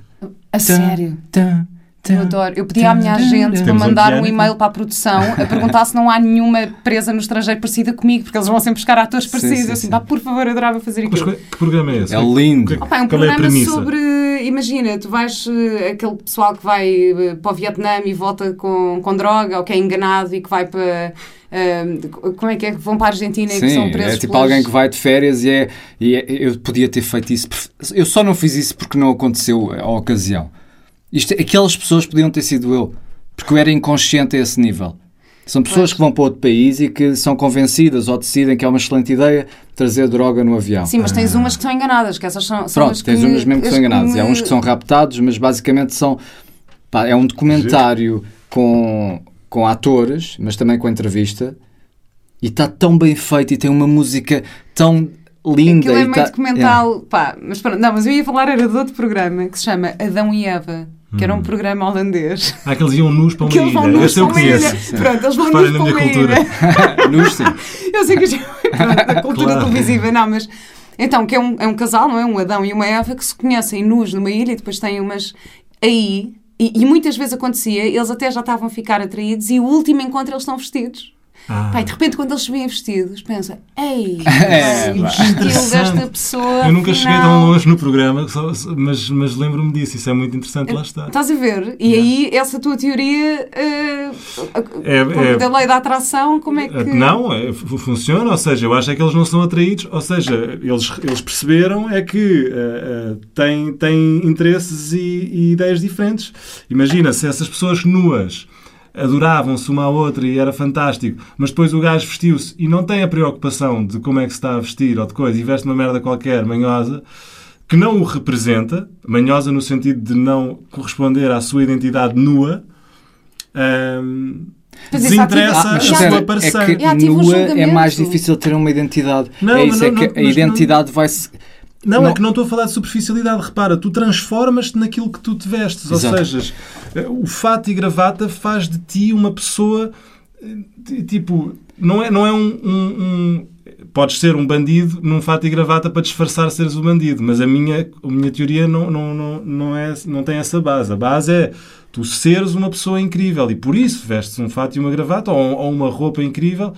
A sério. Tum, tum, Eu adoro. Eu pedi à minha agente para mandar um e-mail para a produção a perguntar se não há nenhuma presa no estrangeiro parecida comigo, porque eles vão sempre buscar atores Sim, parecidos. sim, Eu assim, sim. pá, por favor, eu adorava fazer Mas aquilo. que, que programa é esse? É lindo. Que- é um qual é programa premissa? sobre. Imagina, tu vais. eh, aquele pessoal que vai eh, para o Vietnã e volta com, com droga, ou que é enganado e que vai para. eh, como é que é? Que vão para a Argentina e que são Sim, presos. é tipo pelas- alguém que vai de férias e, é, e é- eu podia ter feito isso. Eu só não fiz isso porque não aconteceu a ocasião. Isto, aquelas pessoas podiam ter sido eu, porque eu era inconsciente a esse nível. São pessoas Pois. que vão para outro país e que são convencidas ou decidem que é uma excelente ideia trazer droga no avião. Sim, mas tens umas que são enganadas, que essas são. são Pronto, as tens que, umas mesmo que são enganados. E há me- uns que são raptados, mas basicamente são. pá, é um documentário com, com atores, mas também com entrevista. E está tão bem feito e tem uma música tão linda. Aquilo é meio tá- documental. Pá, mas pronto, não, mas eu ia falar era de outro programa que se chama Adão e Eva, que era um programa holandês. Ah, que eles iam nus para uma Que eles vão ilha. nus eu para uma ilha. Pronto, eles vão Reparem nus para uma cultura. ilha. *laughs* Nus, sim. Eu sei que isto pronto, a cultura Claro. televisiva, não, mas. Então, que é um, é um casal, não é? Um Adão e uma Eva que se conhecem nus numa ilha e depois têm umas. Aí. E, e muitas vezes acontecia, eles até já estavam a ficar atraídos e o último encontro eles estão vestidos. Ah. Pai, de repente, quando eles se veem vestidos, pensa: Ei, *laughs* É, estilo desta pessoa. Eu nunca cheguei tão longe no programa, só- mas, mas lembro-me disso. Isso é muito interessante. Lá está. Estás a ver? E aí, essa tua teoria eh, É- é- da lei da atração, como é que. Não, é, fu- funciona, ou seja, eu acho é que eles não são atraídos, ou seja, eles, eles perceberam é que eh, eh, têm, têm interesses e, e ideias diferentes. Imagina, se essas pessoas nuas adoravam-se uma à outra e era fantástico, mas depois o gajo vestiu-se e não tem a preocupação de como é que se está a vestir ou de coisa e veste uma merda qualquer, manhosa, que não o representa, manhosa no sentido de não corresponder à sua identidade nua, Mas isso desinteressa ativa- a sua é parceira. que E ativa o nua é mais difícil ter uma identidade. Não, é isso, é não- que não- a identidade vai-se. Não, Não. é que não estou a falar de superficialidade. Repara, tu transformas-te naquilo que tu te vestes. Exato. Ou seja, o fato e gravata faz de ti uma pessoa. eh, Tipo, não é, não é um, um- um- Podes ser um bandido num fato e gravata para disfarçar seres o bandido, mas a minha, a minha teoria não, não, não, não, é, não tem essa base. A base é tu seres uma pessoa incrível e por isso vestes um fato e uma gravata ou, ou uma roupa incrível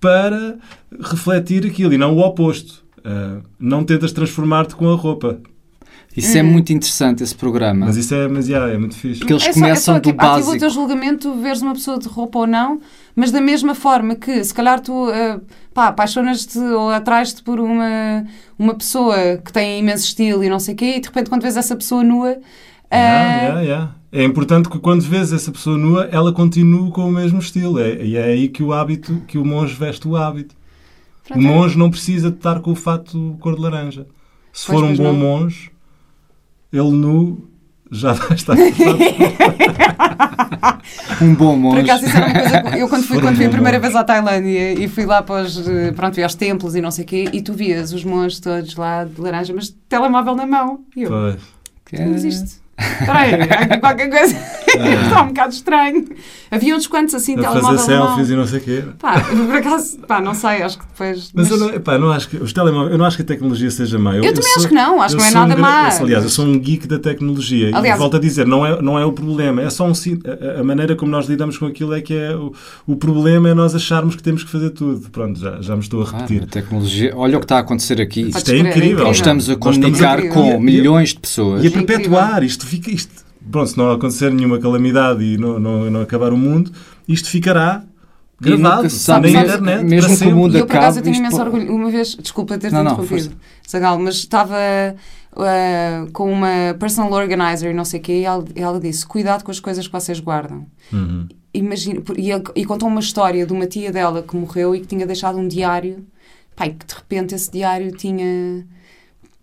para refletir aquilo e não o oposto. Ah, não tentas transformar-te com a roupa. Isso é muito interessante, esse programa. Mas isso é, mas, yeah, é muito fixe. Porque eles É só- começam é só, do tipo, ativa básico. o teu julgamento, veres uma pessoa de roupa ou não, mas da mesma forma que, se calhar, tu pá, apaixonas-te ou atrás-te por uma, uma pessoa que tem imenso estilo e não sei o quê, e de repente, quando vês essa pessoa nua. Yeah, yeah, yeah. É importante que quando vês essa pessoa nua, ela continue com o mesmo estilo. É, e é aí que o hábito, que o monge veste o hábito. Pronto, O monge não precisa de estar com o fato cor de laranja. Se Pois, for um bom não. monge, ele nu já *laughs* vai estar preparado. *laughs* Um bom Por monge. acaso, isso era uma coisa. que- Eu, quando fui, quando fui a primeira monges. vez à Tailândia e fui lá para os, pronto, aos templos e não sei o quê, e tu vias os monges todos lá de laranja, mas telemóvel na mão. E eu, Pois. Que Mas isto. Espera aí, há aqui qualquer coisa. *laughs* Está um bocado estranho. Havia uns quantos assim, A fazer telemóvel mão. selfies e não sei o quê. Pá, por acaso, pá, não sei, acho que depois. Mas, eu, não, epá, não acho que os telemóveis, eu não acho que a tecnologia seja má. Eu também acho que não, acho eu que não é sou nada um má. Aliás, eu sou um geek da tecnologia. Aliás- e volto a dizer, não é, não é o problema, é só um a, a maneira como nós lidamos com aquilo é que é o, o problema é nós acharmos que temos que fazer tudo. Pronto, já, já me estou a Ah, repetir. a tecnologia. Olha o que está a acontecer aqui. Isto é é incrível. incrível. Nós estamos a estamos comunicar a- com milhões de pessoas. E a incrível. perpetuar, isto fica. Isto, pronto, se não acontecer nenhuma calamidade e não, não, não acabar o mundo, isto ficará gravado sabe, na internet. mesmo para que o mundo E eu, por acaso, eu tenho imenso orgulho. Uma vez, desculpa ter-te interrompido, Zagal, mas estava ah, com uma personal organizer e não sei o quê, e ela, e ela disse: Cuidado com as coisas que vocês guardam. Uhum. Imagina, e, e contou uma história de uma tia dela que morreu e que tinha deixado um diário. Pai, que de repente esse diário tinha.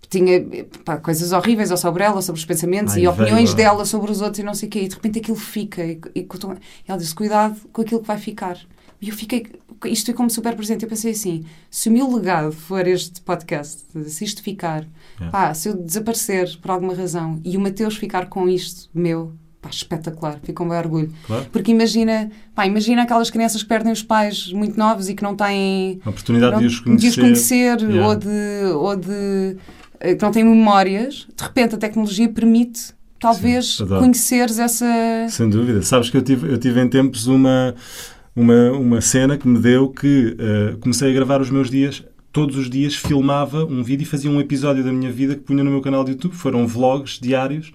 Tinha pá, coisas horríveis ou sobre ela, sobre os pensamentos Ai, e opiniões ó. dela sobre os outros e não sei o quê. E de repente aquilo fica. E, e contou- ela disse: Cuidado com aquilo que vai ficar. E eu fiquei. Isto ficou-me super presente. Eu pensei assim: se o meu legado for este podcast, se isto ficar, É. pá, se eu desaparecer por alguma razão e o Mateus ficar com isto meu, pá, espetacular, fico com um bem orgulho. Claro. Porque imagina, pá, imagina aquelas crianças que perdem os pais muito novos e que não têm A oportunidade não- de os conhecer. conhecer, Yeah. ou de, ou de que não têm memórias. De repente a tecnologia permite talvez Sim, conheceres essa. Sem dúvida. Sabes que eu tive, eu tive em tempos uma, uma, uma cena que me deu que eh, comecei a gravar os meus dias. Todos os dias filmava um vídeo e fazia um episódio da minha vida que punha no meu canal de YouTube. Foram vlogs diários.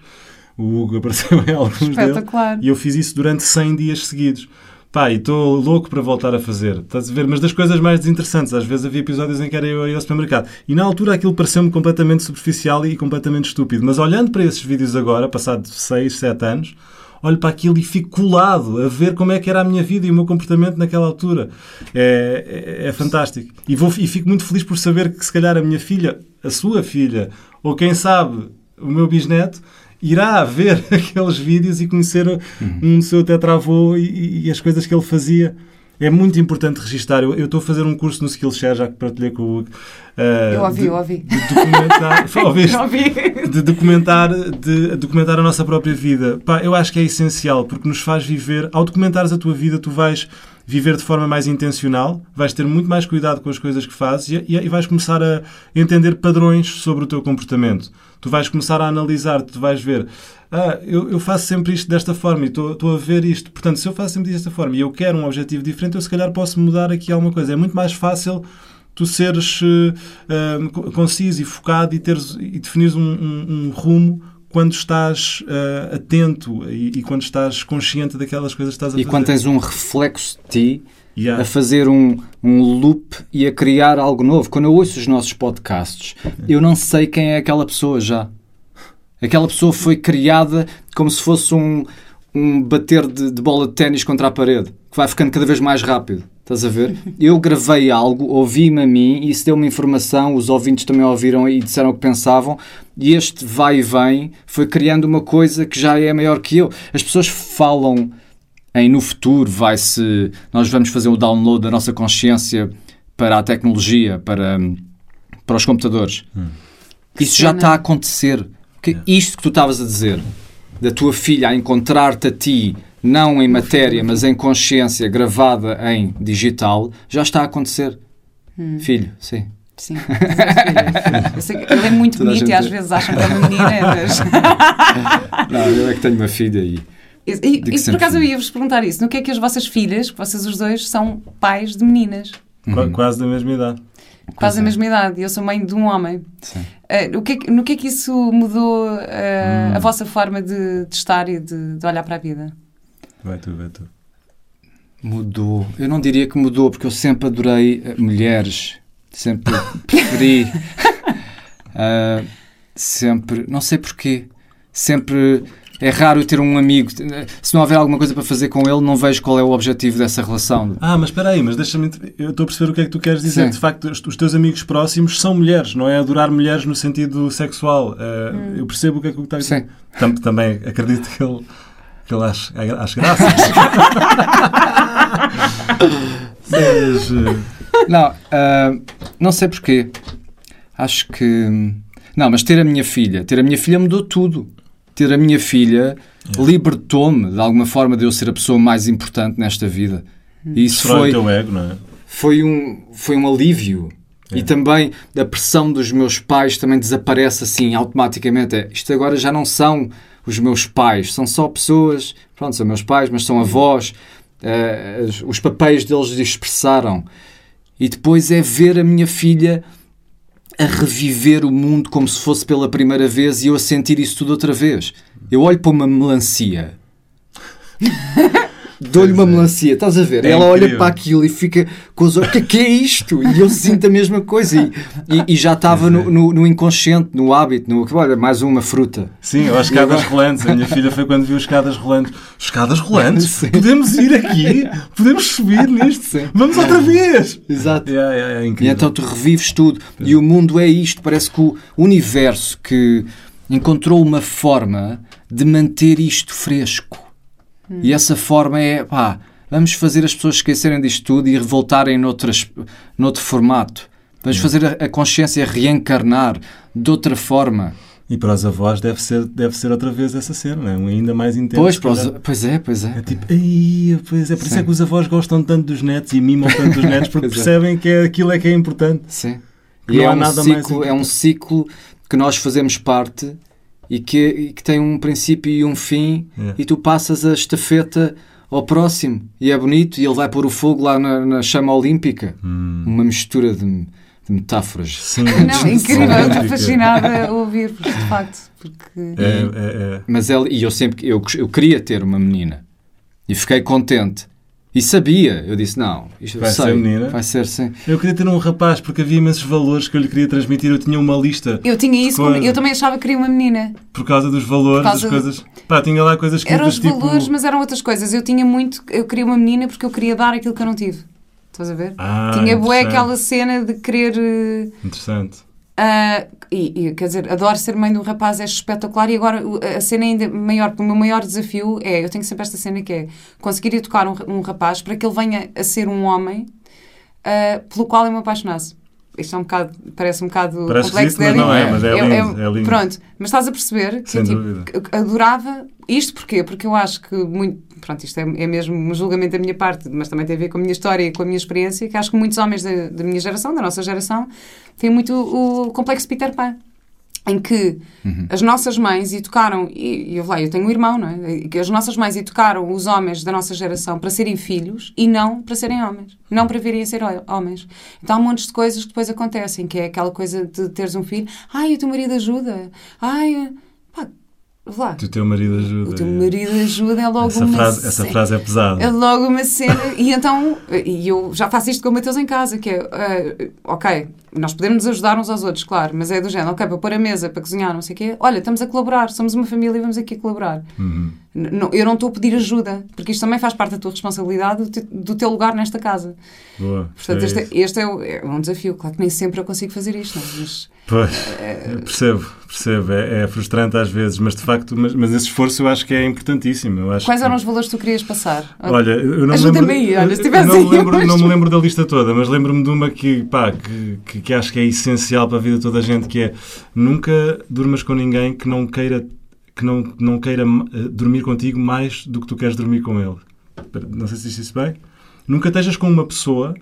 O Hugo *laughs* apareceu em alguns deles. E eu fiz isso durante 100 dias seguidos. Pá, e estou louco para voltar a fazer. Estás a ver? Mas das coisas mais desinteressantes. Às vezes havia episódios em que era eu ir ao supermercado. E na altura aquilo pareceu-me completamente superficial e completamente estúpido. Mas olhando para esses vídeos agora, passado 6, 7 anos, olho para aquilo e fico colado a ver como é que era a minha vida e o meu comportamento naquela altura. É, é, é fantástico. E, vou, e fico muito feliz por saber que se calhar a minha filha, a sua filha, ou quem sabe o meu bisneto, irá ver *laughs* aqueles vídeos e conhecer um seu tetravô e, e as coisas que ele fazia. É muito importante registar. Eu eu estou a fazer um curso no Skillshare, já que partilhei com o Hugo. eh, Eu ouvi, de- eu ouvi. de documentar, *laughs* Ouviste? Ouvi. de documentar, de documentar a nossa própria vida. Pá, eu acho que é essencial, porque nos faz viver. Ao documentares a tua vida, tu vais viver de forma mais intencional, vais ter muito mais cuidado com as coisas que fazes e, e- vais começar a entender padrões sobre o teu comportamento. Tu vais começar a analisar, tu vais ver. Ah, eu, eu faço sempre isto desta forma e estou a ver isto. Portanto, se eu faço sempre desta forma e eu quero um objetivo diferente, eu se calhar posso mudar aqui alguma coisa. É muito mais fácil tu seres co- conciso e focado e, teres, e definires um, um- um rumo quando estás eh, atento e, e quando estás consciente daquelas coisas que estás a E fazer. quando tens um reflexo de ti, Yeah. a fazer um, um loop e a criar algo novo. Quando eu ouço os nossos podcasts, eu não sei quem é aquela pessoa já. Aquela pessoa foi criada como se fosse um, um bater de, de bola de ténis contra a parede, que vai ficando cada vez mais rápido. Estás a ver? *laughs* Eu gravei algo, ouvi-me a mim, e isso deu uma informação, os ouvintes também ouviram e disseram o que pensavam, e este vai e vem foi criando uma coisa que já é maior que eu. As pessoas falam em no futuro vai-se nós vamos fazer o download da nossa consciência para a tecnologia, para, para os computadores. Isso já está a acontecer. Que Isto que tu estavas a dizer, da tua filha a encontrar-te a ti, não em matéria, mas em consciência, gravada em digital, já está a acontecer. Filho, sim. Sim. *laughs* Eu sei que ele é muito Toda a bonito e às vezes acham que é uma menina, mas. *laughs* Não, eu é que tenho uma filha e. E, e- por acaso eu ia-vos perguntar isso. No que é que as vossas filhas, que vocês os dois, são pais de meninas? Qua- Quase da mesma idade. Quase a é. mesma idade. E eu sou mãe de um homem. Sim. Eh, o que é que- no que é que isso mudou eh, Hum. a vossa forma de, de estar e de, de olhar para a vida? Vai tu, vai tu. Mudou. Eu não diria que mudou, porque eu sempre adorei eh, mulheres. Sempre *laughs* preferi. Ah, sempre. Não sei porquê. Sempre. É raro ter um amigo. Se não houver alguma coisa para fazer com ele, não vejo qual é o objetivo dessa relação. Ah, mas espera aí, mas deixa-me. Eu estou a perceber o que é que tu queres dizer. Sim. De facto, os, teus amigos próximos são mulheres, não é adorar mulheres no sentido sexual. Uh, Eu percebo o que é que tu estás a dizer. Tam- também acredito que ele, que ele ache, ache graça. *laughs* mas. uh, Não, ah, não sei porquê. Acho que. Não, mas ter a minha filha. Ter a minha filha mudou tudo. Ter a minha filha libertou-me de alguma forma de eu ser a pessoa mais importante nesta vida. E isso Destrói foi, o teu ego, não é? foi, um, foi um alívio. E também a pressão dos meus pais também desaparece assim automaticamente. É, Isto agora já não são os meus pais, são só pessoas, pronto, são meus pais, mas são avós, eh, os- os papéis deles expressaram. E depois é ver a minha filha a reviver o mundo como se fosse pela primeira vez e eu a sentir isso tudo outra vez. Eu olho para uma melancia. Dou-lhe uma melancia, estás a ver? É Ela olha incrível. para aquilo e fica com os olhos, o que é que é isto? E eu sinto a mesma coisa. E, e- e já estava Pois é. no, no- no inconsciente, no hábito, no, olha, mais uma fruta. Sim, ou as escadas rolantes. A minha filha foi quando viu as escadas rolantes. Escadas rolantes? *laughs* Sim. Podemos ir aqui? Podemos subir nisto? Sim. Vamos outra vez! Exato. É, é, é E então tu revives tudo. E o mundo é isto. Parece que o universo que encontrou uma forma de manter isto fresco. E essa forma é, pá, vamos fazer as pessoas esquecerem disto tudo e voltarem noutras, noutro formato. Vamos fazer a, a consciência reencarnar de outra forma. E para os avós deve ser, deve ser outra vez essa cena, não é? Um ainda mais intenso. Pois, os- pois é, pois é. É tipo, "Ai, pois é, por isso Sim. é que os avós gostam tanto dos netos e mimam tanto dos *laughs* netos, porque é. percebem que é, aquilo é que é importante. Sim. E não é um, nada mais ciclo, é um ciclo que nós fazemos parte e que, e que tem um princípio e um fim É. e tu passas a estafeta ao próximo e é bonito e ele vai pôr o fogo lá na, na chama olímpica. Hum. Uma mistura de, de metáforas. Sim, Não, incrível, eu estou fascinada a ouvir, de facto. Porque... É, é, é. Mas ela, e eu sempre eu, eu queria ter uma menina e fiquei contente. E sabia, eu disse: Não, isto eu Vai sei, ser menina? Vai ser sim. Eu queria ter um rapaz porque havia imensos valores que eu lhe queria transmitir. Eu tinha uma lista Eu tinha isso, Coisa. eu também achava que queria uma menina. por causa dos valores, causa das coisas. Pá, tinha lá coisas que Eram os tipo. valores, mas eram outras coisas. Eu tinha muito, eu queria uma menina porque eu queria dar aquilo que eu não tive. Estás a ver? Ah, tinha interessante. aquela cena de querer. eh, Interessante. Ah, e, e, quer dizer, adoro ser mãe de um rapaz, é espetacular. E agora a cena ainda maior, porque o meu maior desafio é: eu tenho sempre esta cena que é conseguir educar um, um rapaz para que ele venha a ser um homem ah, pelo qual eu me apaixonasse. Isto é um bocado, parece um bocado Parece complexo mas não é, mas é lindo, é lindo. Pronto, mas estás a perceber que Sem eu, tipo, adorava isto porquê? Porque eu acho que muito, pronto, isto é, é mesmo um julgamento da minha parte, mas também tem a ver com a minha história e com a minha experiência, que acho que muitos homens da, da minha geração, da nossa geração, têm muito o, o complexo Peter Pan. Em que as nossas mães educaram, e, eu, lá, eu tenho um irmão, não é? Que as nossas mães educaram os homens da nossa geração para serem filhos e não para serem homens. Não para virem a ser ho- homens. Então há montes de coisas que depois acontecem, que é aquela coisa de teres um filho. Ai, o teu marido ajuda. Ai, pá, lá. O teu marido ajuda. O teu marido ajuda é logo essa uma frase, essa ce- frase é pesada. é logo uma cena. E então, e eu já faço isto com o Mateus em casa, que é, ah, ok, nós podemos nos ajudar uns aos outros, claro, mas é do género, ok, para pôr a mesa, para cozinhar, não sei o quê, olha, estamos a colaborar, somos uma família e vamos aqui colaborar. Uhum. Não- eu não estou a pedir ajuda, porque isto também faz parte da tua responsabilidade, do, te- do teu lugar nesta casa. Boa. Portanto, é este, é, este é, o- é um desafio. Claro que nem sempre eu consigo fazer isto, não é? mas Pois, eu percebo, percebo. É, é frustrante às vezes, mas de facto, mas, mas esse esforço eu acho que é importantíssimo. Eu acho quais que- eram os valores que tu querias passar? Olha, eu não me lembro, aí, olha, se não, me lembro, umas- não me lembro da lista toda, mas lembro-me de uma que, pá, que, que, que acho que é essencial para a vida de toda a gente, que é nunca durmas com ninguém que não queira, que não, não queira eh, dormir contigo mais do que tu queres dormir com ele. Não sei se disse isso bem. Nunca estejas com uma pessoa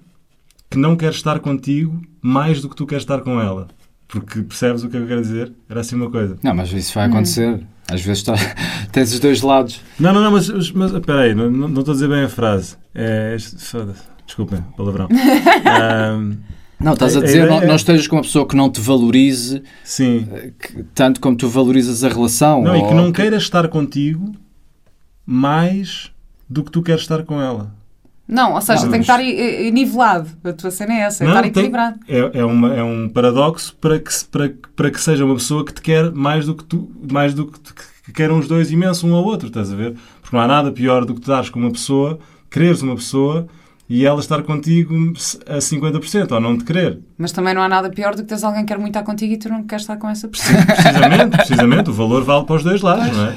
que não quer estar contigo mais do que tu queres estar com ela. Porque percebes o que eu quero dizer? Era assim uma coisa. Não, mas isso Hum. vai acontecer. Às vezes tá- *laughs* tens os dois lados. Não, não, não, mas, mas espera aí, não, não não estou a dizer bem a frase. É, foda-se. Desculpem, palavrão. *laughs* Ahm, Não, estás a dizer, ideia não, é- não estejas com uma pessoa que não te valorize sim. que- tanto como tu valorizas a relação. Não, e que ou não queira estar contigo mais do que tu queres estar com ela. Não, ou seja, Não, tem que estar eh, eh, nivelado. A tua cena é essa, é Não, estar tem- equilibrado. É, é, uma, é um paradoxo para que, para, que- para que seja uma pessoa que te quer mais do que tu, mais do que, que queiram os dois imenso um ao outro, estás a ver? Porque não há nada pior do que tu dares com uma pessoa, quereres uma pessoa e ela estar contigo a 50% ou não te querer. Mas também não há nada pior do que teres alguém que quer muito estar contigo e tu não queres estar com essa pessoa. Precisamente, precisamente, o valor vale para os dois lados, não é?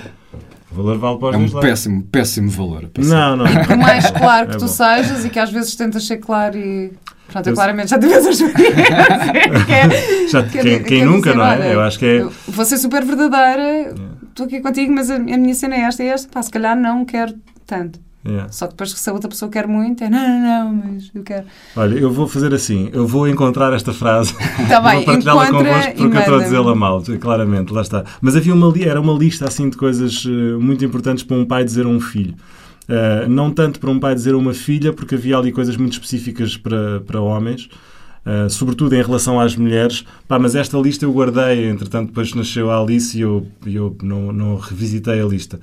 O valor vale para os É dois um lados. péssimo, péssimo valor. péssimo. Não, não. Por mais claro que É tu bom. sejas e que às vezes tentas ser claro e. Pronto, eu Eu- claramente já tive essa experiência. *laughs* que é- Já, quer quem, quem nunca, dizer, não é? Eu acho que é. eu Vou ser super verdadeira. estou aqui contigo, mas a, a minha cena é esta e esta, pá, se calhar não quero tanto. Yeah. Só que depois que se a outra pessoa quer muito, é não, não, não, mas eu quero. Olha, eu vou fazer assim, eu vou encontrar esta frase *laughs* Tá bem, vou partilhá-la convosco porque eu estou a dizê-la mal, claramente, lá está. Mas havia uma, era uma lista assim de coisas eh, muito importantes para um pai dizer a um filho. Eh, não tanto para um pai dizer a uma filha, porque havia ali coisas muito específicas para, para homens, eh, sobretudo em relação às mulheres. Pá, mas esta lista eu guardei, entretanto depois nasceu a Alice e eu, eu não, não revisitei a lista.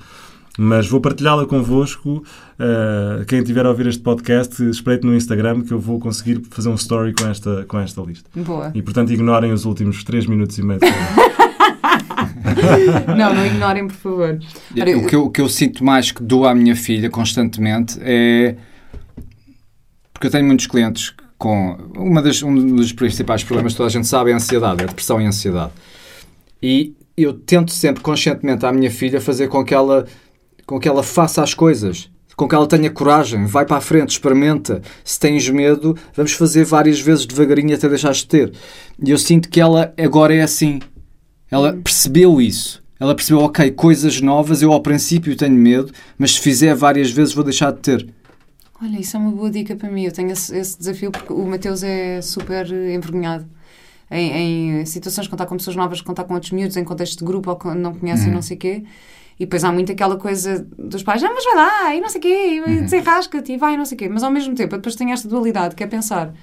Mas vou partilhá-la convosco. eh, quem tiver a ouvir este podcast, espreite no Instagram que eu vou conseguir fazer um story com esta, com esta lista. Boa. E portanto ignorem os últimos 3 minutos e meio. *laughs* Não, não ignorem, por favor. O que, eu, o que eu sinto mais que dou à minha filha constantemente é. Porque eu tenho muitos clientes com. Uma das, um dos principais problemas que toda a gente sabe é a ansiedade, é a depressão e a ansiedade. E eu tento sempre conscientemente à minha filha fazer com que ela, com que ela faça as coisas. Com que ela tenha coragem, vai para a frente, experimenta. Se tens medo, vamos fazer várias vezes devagarinho até deixares de ter. E eu sinto que ela agora é assim. Ela percebeu isso. Ela percebeu, ok, coisas novas, eu ao princípio tenho medo, mas se fizer várias vezes vou deixar de ter. Olha, isso é uma boa dica para mim. Eu tenho esse, esse desafio porque o Mateus é super envergonhado. Em, em situações, está com pessoas novas, está com outros miúdos, em contexto de grupo ou não conhecem, não sei o quê. E depois há muito aquela coisa dos pais, ah, mas vai lá, e não sei o quê, e desenrasca-te, e vai, e não sei o quê. Mas ao mesmo tempo, depois tenho esta dualidade, que é pensar,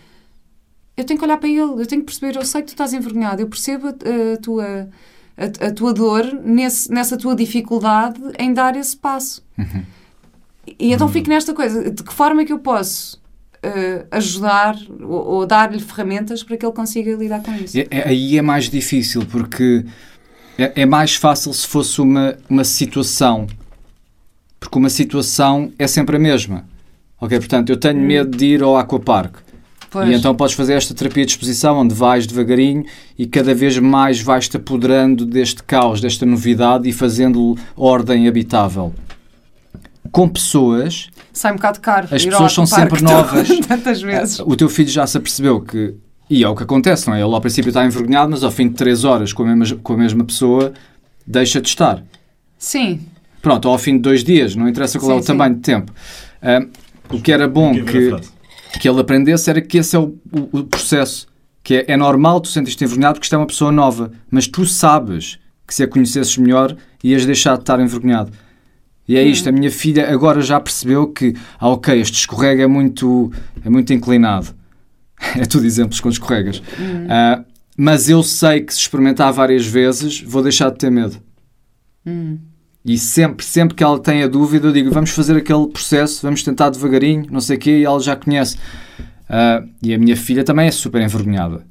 eu tenho que olhar para ele, eu tenho que perceber, eu sei que tu estás envergonhado, eu percebo a, a tua, a, a tua dor nesse, nessa tua dificuldade em dar esse passo. E então fico nesta coisa, de que forma é que eu posso eh, ajudar ou, ou dar-lhe ferramentas para que ele consiga lidar com isso? É- é- aí é mais difícil, porque é, é mais fácil se fosse uma, uma situação. Porque uma situação é sempre a mesma. Ok? Portanto, eu tenho medo de ir ao aquapark. Pois. E então podes fazer esta terapia de exposição onde vais devagarinho e cada vez mais vais-te apoderando deste caos, desta novidade e fazendo ordem habitável. Com pessoas, Sai um bocado caro. As pessoas são sempre *laughs* novas. Tantas vezes. o teu filho já se apercebeu que. E é o que acontece, não é? Ele ao princípio está envergonhado, mas ao fim de 3 horas com a mesma, com a mesma pessoa deixa de estar. Sim. Pronto, ou ao fim de dois dias, não interessa qual é Sim, o sim. tamanho de tempo. O que era bom que, que ele aprendesse era que esse é o, o- o processo. Que é, é normal tu sentes-te envergonhado porque isto é uma pessoa nova, mas tu sabes que se a conhecesses melhor ias deixar de estar envergonhado. E é isto, a minha filha agora já percebeu que, ah, ok, este escorrega é muito, é muito inclinado. *laughs* É tudo exemplos quando escorregas. Ah, mas eu sei que se experimentar várias vezes, vou deixar de ter medo. E sempre, sempre que ela tem a dúvida, eu digo, vamos fazer aquele processo, vamos tentar devagarinho, não sei o quê, e ela já conhece. Ah, e a minha filha também é super envergonhada.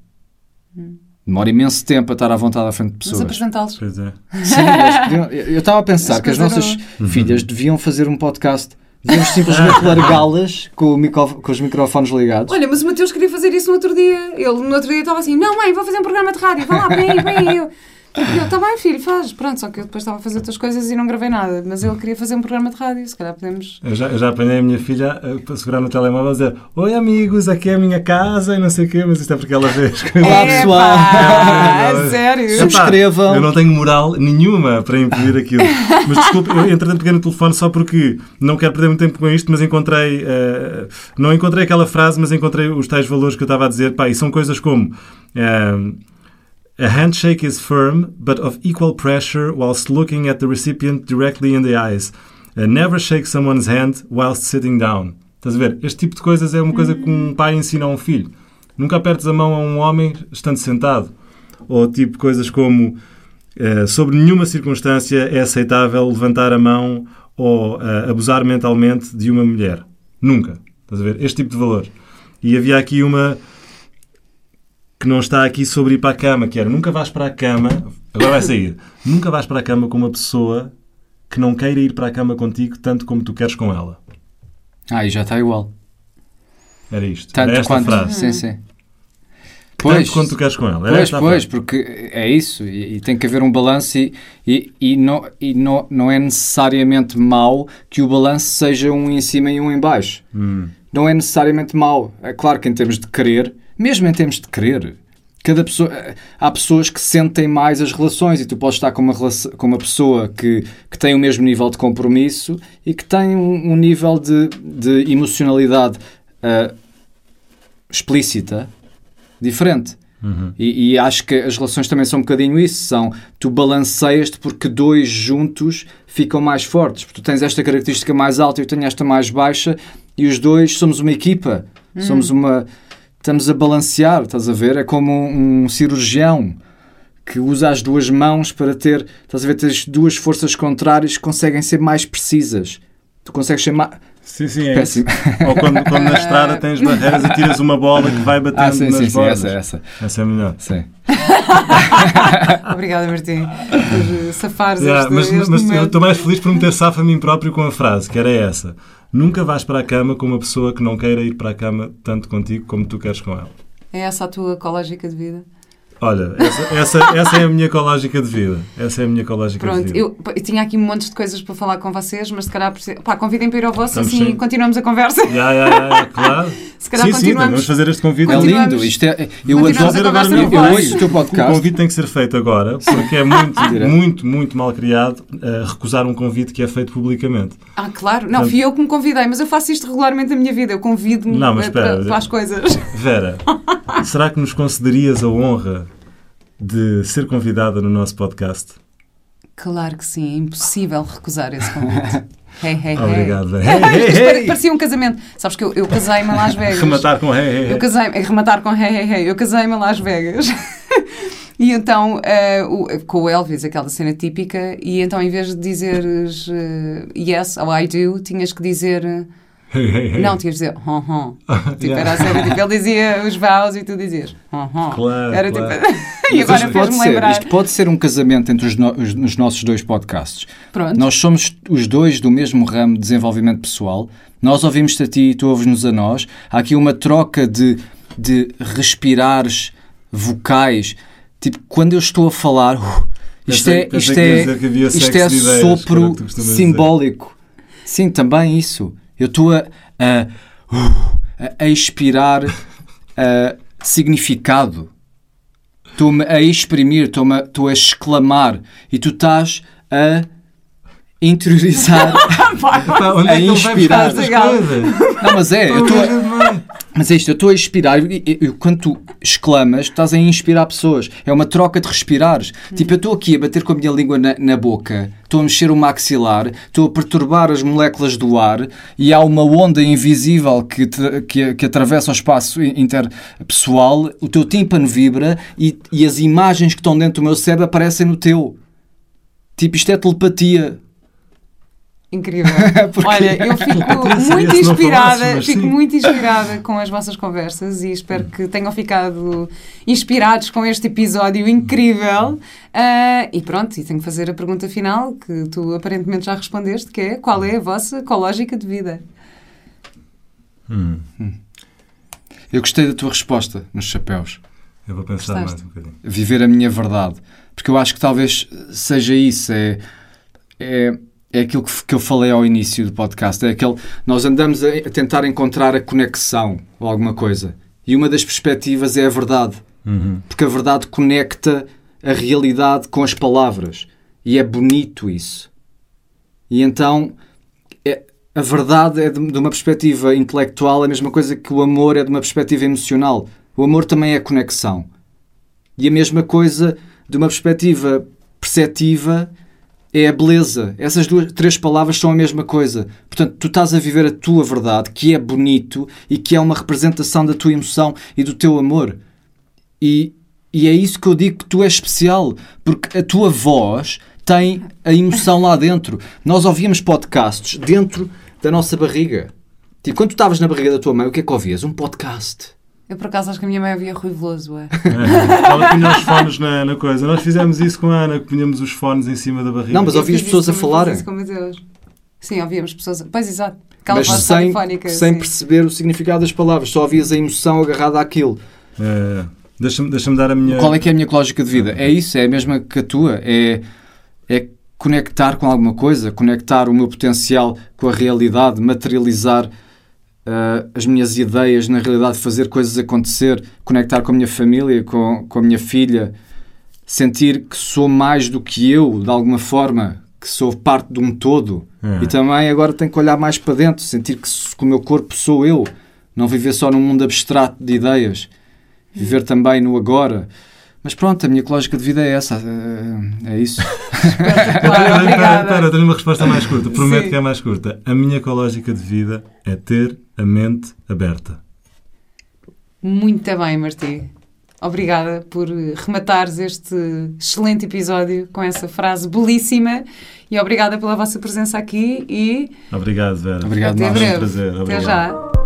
Demora imenso tempo a estar à vontade à frente de Mas pessoas. apresentá-los. Pois é. Sim, eu estava a pensar que as nossas Uhum. filhas deviam fazer um podcast. Devíamos simplesmente *laughs* largá-las com, com os microfones ligados. Olha, mas o Mateus queria fazer isso no outro dia. Ele no outro dia estava assim: Não, mãe, vou fazer um programa de rádio. Vai lá, vem aí, vem aí. *laughs* Eu, e eu, tá bem, filho, faz. Pronto, só que eu depois estava a fazer outras coisas e não gravei nada. Mas ele queria fazer um programa de rádio. Se calhar podemos. Eu já, eu já apanhei a minha filha a, para segurar no telemóvel a dizer Oi amigos, aqui é a minha casa e não sei o quê, mas isto é porque ela vês. *laughs* Olá, pessoal. *laughs* Sério? Subscrevam. Eu não tenho moral nenhuma para impedir aquilo. Mas desculpe, eu entretanto peguei no telefone só porque não quero perder muito tempo com isto, mas encontrei. eh, não encontrei aquela frase, mas encontrei os tais valores que eu estava a dizer. Pá, e são coisas como. eh, a handshake is firm, but of equal pressure whilst looking at the recipient directly in the eyes. Uh, never shake someone's hand whilst sitting down. Estás a ver? Este tipo de coisas é uma coisa que um pai ensina a um filho. Nunca apertes a mão a um homem estando sentado. Ou tipo coisas como eh, sobre nenhuma circunstância é aceitável levantar a mão ou eh, abusar mentalmente de uma mulher. Nunca. Estás a ver? Este tipo de valor. E havia aqui uma que não está aqui sobre ir para a cama, que era nunca vais para a cama, agora vai sair, nunca vais para a cama com uma pessoa que não queira ir para a cama contigo tanto como tu queres com ela. Ah, e já está igual. Era isto. Tanto era esta quanto. frase. Sim, sim. Tanto quanto tu queres com ela. Era Pois, pois, frase. porque é isso, e, e tem que haver um balanço e, e, e, não, e não, não é necessariamente mau que o balanço seja um em cima e um em baixo. Hum. Não é necessariamente mau. É claro que em termos de querer, mesmo em termos de querer, Cada pessoa, há pessoas que sentem mais as relações e tu podes estar com uma, relação- com uma pessoa que, que tem o mesmo nível de compromisso e que tem um, um nível de, de emocionalidade ah, explícita diferente. E, e acho que as relações também são um bocadinho isso. São, tu balanceias-te porque dois juntos ficam mais fortes. Porque tu tens esta característica mais alta e eu tenho esta mais baixa e os dois somos uma equipa. Somos uma... Estamos a balancear, estás a ver? É como um, um cirurgião que usa as duas mãos para ter... Estás a ver? Tens duas forças contrárias que conseguem ser mais precisas. Tu consegues ser mais... Sim, sim, é Péssimo. isso. Ou quando, quando na estrada tens barreiras e tiras uma bola que vai batendo Ah, sim, nas sim, sim. bordas. Essa, essa. Essa é melhor. Sim. *laughs* Obrigada, Martim, por safares Yeah, este, mas este mas eu estou mais feliz por me ter safo a mim próprio com a frase, que era essa. Nunca vais para a cama com uma pessoa que não queira ir para a cama tanto contigo como tu queres com ela. É essa a tua ecológica de vida? Olha, essa, essa, essa é a minha ecológica de vida. Essa é a minha ecológica de Pronto, vida. eu, eu tinha aqui montes de coisas para falar com vocês, mas se calhar preciso- pá, convidem para ir ao vosso, Estamos assim sim. continuamos a conversa. Ya, ya, ya, claro. *laughs* Se calhar sim, sim, vamos fazer este convite. É lindo. Isto é, eu adoro. a conversa no Eu, ouço o teu O podcast. convite tem que ser feito agora, porque é muito, muito, muito mal criado uh, recusar um convite que é feito publicamente. Ah, claro. Não, fui eu que me convidei, mas eu faço isto regularmente na minha vida. Eu convido-me eh, para, para as coisas. *laughs* Vera, será que nos concederias a honra de ser convidada no nosso podcast? Claro que sim, é impossível recusar esse convite. *laughs* Hey, hey, hey. Obrigado. Hey, Hey, hey, Parecia um casamento. Sabes que eu, eu casei-me a Las Vegas. Rematar com hey, hey, hey. Eu casei rematar com hey, hey, hey. Eu casei-me a Las Vegas. *laughs* e então, eh, o- com o Elvis, aquela cena típica, e então em vez de dizeres eh, yes ou I do, tinhas que dizer. Hey, hey, hey. Não, tinhas de dizer hon, hon. *laughs* Tipo, Yeah. era a cena, tipo, ele dizia os vows e tu dizias hon, hon. Claro, Era claro. tipo. *laughs* e agora fez-me lembrar. isto pode ser um casamento entre os, no- os- os nossos dois podcasts. Pronto. Nós somos os dois do mesmo ramo de desenvolvimento pessoal. Nós ouvimos-te a ti e tu ouves-nos a nós. Há aqui uma troca de, de respirares vocais. Tipo, quando eu estou a falar, uh, isto é, isto é, isto é o sopro simbólico. Sim, também isso. Eu estou a, a, a expirar a significado. Estou-me a exprimir, estou-me a, estou a exclamar e tu estás a interiorizar. *laughs* Onde é que ele vai buscar inspirar. Legal. coisas? Não, mas é, eu estou a- mas é isto, eu estou a inspirar. E, e- e quando tu exclamas, estás a inspirar pessoas. É uma troca de respirares. Tipo, eu estou aqui a bater com a minha língua na, na boca, estou a mexer o maxilar, estou a perturbar as moléculas do ar e há uma onda invisível que, tra- que, que atravessa o espaço in- interpessoal. O teu tímpano vibra e, e as imagens que estão dentro do meu cérebro aparecem no teu. Tipo, isto é telepatia. Incrível. *laughs* Porque- Olha, eu *laughs* fico muito inspirada, falasses, mas fico sim. muito inspirada com as vossas conversas e espero que tenham ficado inspirados com este episódio incrível. Ah, e pronto, e tenho que fazer a pergunta final que tu aparentemente já respondeste, que é qual é a vossa ecológica de vida? Hum, Eu gostei da tua resposta nos chapéus. eu vou pensar Gostaste? mais um bocadinho. viver a minha verdade. Porque eu acho que talvez seja isso. É, é, é aquilo que, que eu falei ao início do podcast. É aquele. Nós andamos a, a tentar encontrar a conexão ou alguma coisa. E uma das perspectivas é a verdade. Uhum. Porque a verdade conecta a realidade com as palavras. E é bonito isso. E então. é- a verdade é de, de uma perspectiva intelectual a mesma coisa que o amor é de uma perspectiva emocional. O amor também é conexão. E a mesma coisa, de uma perspectiva perceptiva, é a beleza. Essas duas, três palavras são a mesma coisa. Portanto, tu estás a viver a tua verdade, que é bonito e que é uma representação da tua emoção e do teu amor. E, e é isso que eu digo que tu és especial, porque a tua voz tem a emoção lá dentro. Nós ouvíamos podcasts dentro da nossa barriga. Tipo, quando tu estavas na barriga da tua mãe, o que é que ouvias? Um podcast. Eu por acaso acho que a minha mãe havia Rui Veloso. É. Ela punha os fones na, na coisa. Nós fizemos isso com a Ana, que punhamos os fones em cima da barriga. Não, mas Eu ouvias fiz pessoas a falarem. fiz isso com meus Deus. Sim, ouvíamos pessoas. Pois exato. Aquela Mas sem, sem sim. perceber o significado das palavras, só ouvias a emoção agarrada àquilo. É, Deixa-me deixa dar a minha. Qual é que é a minha lógica de vida? É isso, é a mesma que a tua. É, é conectar com alguma coisa, conectar o meu potencial com a realidade, materializar uh, as minhas ideias, na realidade, fazer coisas acontecer, conectar com a minha família, com, com a minha filha, sentir que sou mais do que eu, de alguma forma, que sou parte de um todo. É. E também agora tenho que olhar mais para dentro, sentir que, que o meu corpo sou eu, não viver só num mundo abstrato de ideias, viver também no agora. Mas pronto, a minha lógica de vida é essa. É, é isso. Espera, tenho uma resposta mais curta. Prometo Sim. que é mais curta. A minha ecológica de vida é ter a mente aberta. Muito bem, Martim. Obrigada por eh, rematares este excelente episódio com essa frase belíssima e obrigada pela vossa presença aqui e Obrigado, Vera. Obrigado, até breve. Um prazer. Até Obrigado. já.